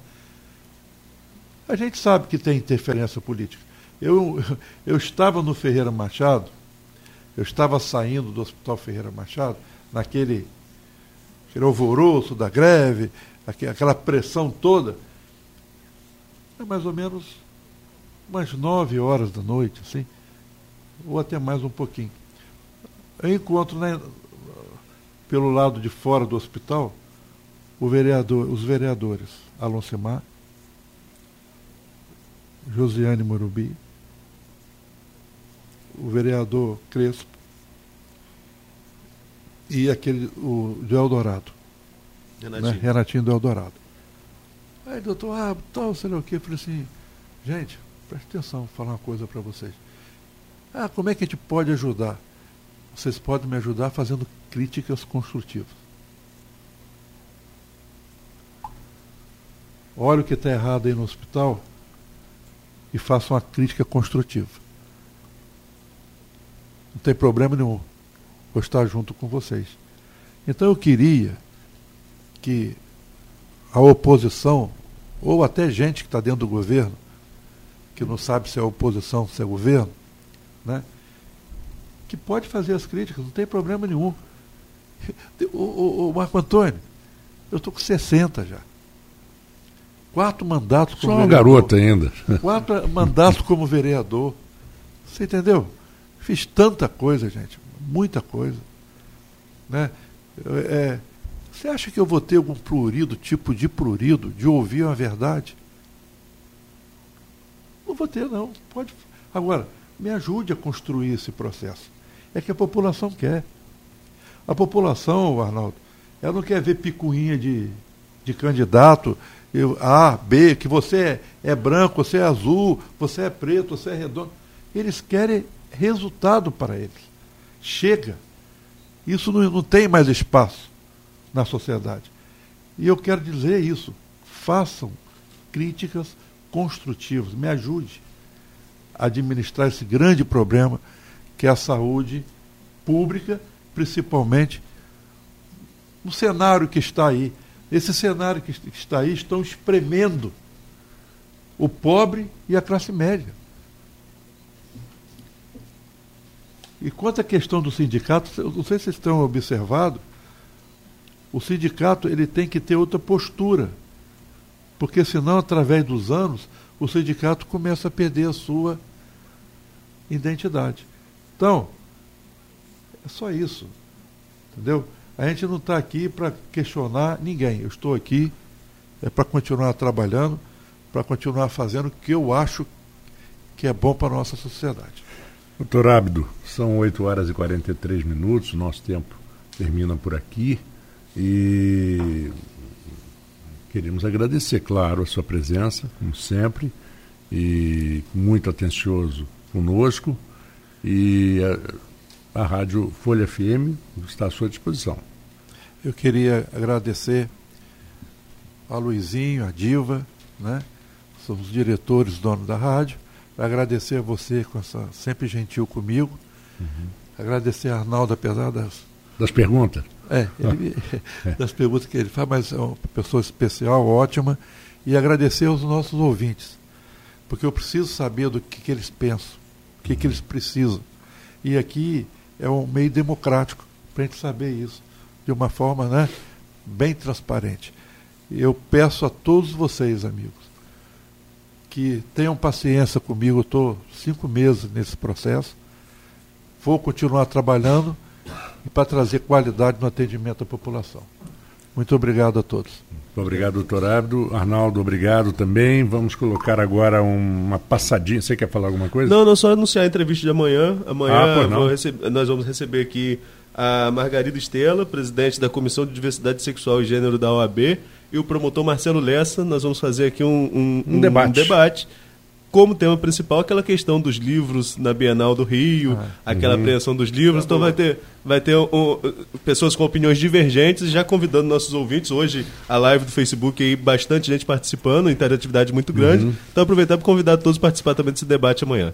A gente sabe que tem interferência política. Eu, *laughs* eu estava no Ferreira Machado, eu estava saindo do Hospital Ferreira Machado, naquele aquele alvoroço da greve, aquela pressão toda. É mais ou menos umas nove horas da noite, assim, ou até mais um pouquinho. Eu encontro né, pelo lado de fora do hospital, vereador, os vereadores Alonso Mar, Josiane Morubi, o vereador Crespo e aquele o do Eldorado. Renatinho. Né? Renatinho do Eldorado. Aí, doutor, ah, tal, sei lá o quê. Eu falei assim, gente, preste atenção, vou falar uma coisa para vocês. Ah, como é que a gente pode ajudar? Vocês podem me ajudar fazendo críticas construtivas. Olha o que está errado aí no hospital e faça uma crítica construtiva. Não tem problema nenhum. Vou estar junto com vocês. Então eu queria que a oposição, ou até gente que está dentro do governo, que não sabe se é oposição, se é governo, né? que pode fazer as críticas, não tem problema nenhum. *laughs* O, o, o Marco Antônio, eu estou com 60 já. Quatro mandatos como Só um garoto ainda. Quatro mandatos como vereador. Você entendeu? Fiz tanta coisa, gente. Muita coisa. Né? É, você acha que eu vou ter algum prurido, tipo de prurido, de ouvir uma verdade? Não vou ter, não. Pode. Agora, me ajude a construir esse processo é que a população quer. A população, Arnaldo, ela não quer ver picuinha de, de candidato, eu, A, B, que você é, é branco, você é azul, você é preto, você é redondo. Eles querem resultado para eles. Chega. Isso não, não tem mais espaço na sociedade. E eu quero dizer isso. Façam críticas construtivas. Me ajude a administrar esse grande problema que é a saúde pública, principalmente no cenário que está aí. Esse cenário que está aí estão espremendo o pobre e a classe média. E quanto à questão do sindicato, não sei se vocês estão observado, o sindicato ele tem que ter outra postura. Porque senão, através dos anos, o sindicato começa a perder a sua identidade. Então, é só isso. Entendeu? A gente não está aqui para questionar ninguém. Eu estou aqui é para continuar trabalhando, para continuar fazendo o que eu acho que é bom para a nossa sociedade. Doutor Ábido, são 8 horas e 43 minutos, nosso tempo termina por aqui e queremos agradecer, claro, a sua presença, como sempre, e muito atencioso conosco e a, a Rádio Folha FM está à sua disposição. Eu queria agradecer a Luizinho, a Diva, né? São os diretores, donos da rádio. Agradecer a você com essa sempre gentil comigo. Uhum. agradecer a Arnaldo, apesar das. Das perguntas? É, ele, *laughs* das perguntas que ele faz, mas é uma pessoa especial, ótima, e agradecer aos nossos ouvintes, porque eu preciso saber do que, que eles pensam, o que, que eles precisam. E aqui é um meio democrático para a gente saber isso, de uma forma né, bem transparente. Eu peço a todos vocês, amigos, que tenham paciência comigo. Eu estou cinco meses nesse processo. Vou continuar trabalhando para trazer qualidade no atendimento à população. Muito obrigado a todos. Obrigado, doutor Abdo. Arnaldo, obrigado também. Vamos colocar agora uma passadinha. Você quer falar alguma coisa? Não, não, só anunciar a entrevista de amanhã. Amanhã ah, receber, nós vamos receber aqui a Margarida Estela, presidente da Comissão de Diversidade Sexual e Gênero da OAB, e o promotor Marcelo Lessa. Nós vamos fazer aqui um, um, um, um debate. Um debate como tema principal aquela questão dos livros na Bienal do Rio, ah, aquela uhum. apreensão dos livros. Então vai ter, vai ter um, pessoas com opiniões divergentes, já convidando nossos ouvintes. Hoje a live do Facebook aí, bastante gente participando, interatividade muito grande. Uhum. Então aproveitar para convidar todos a participar também desse debate amanhã.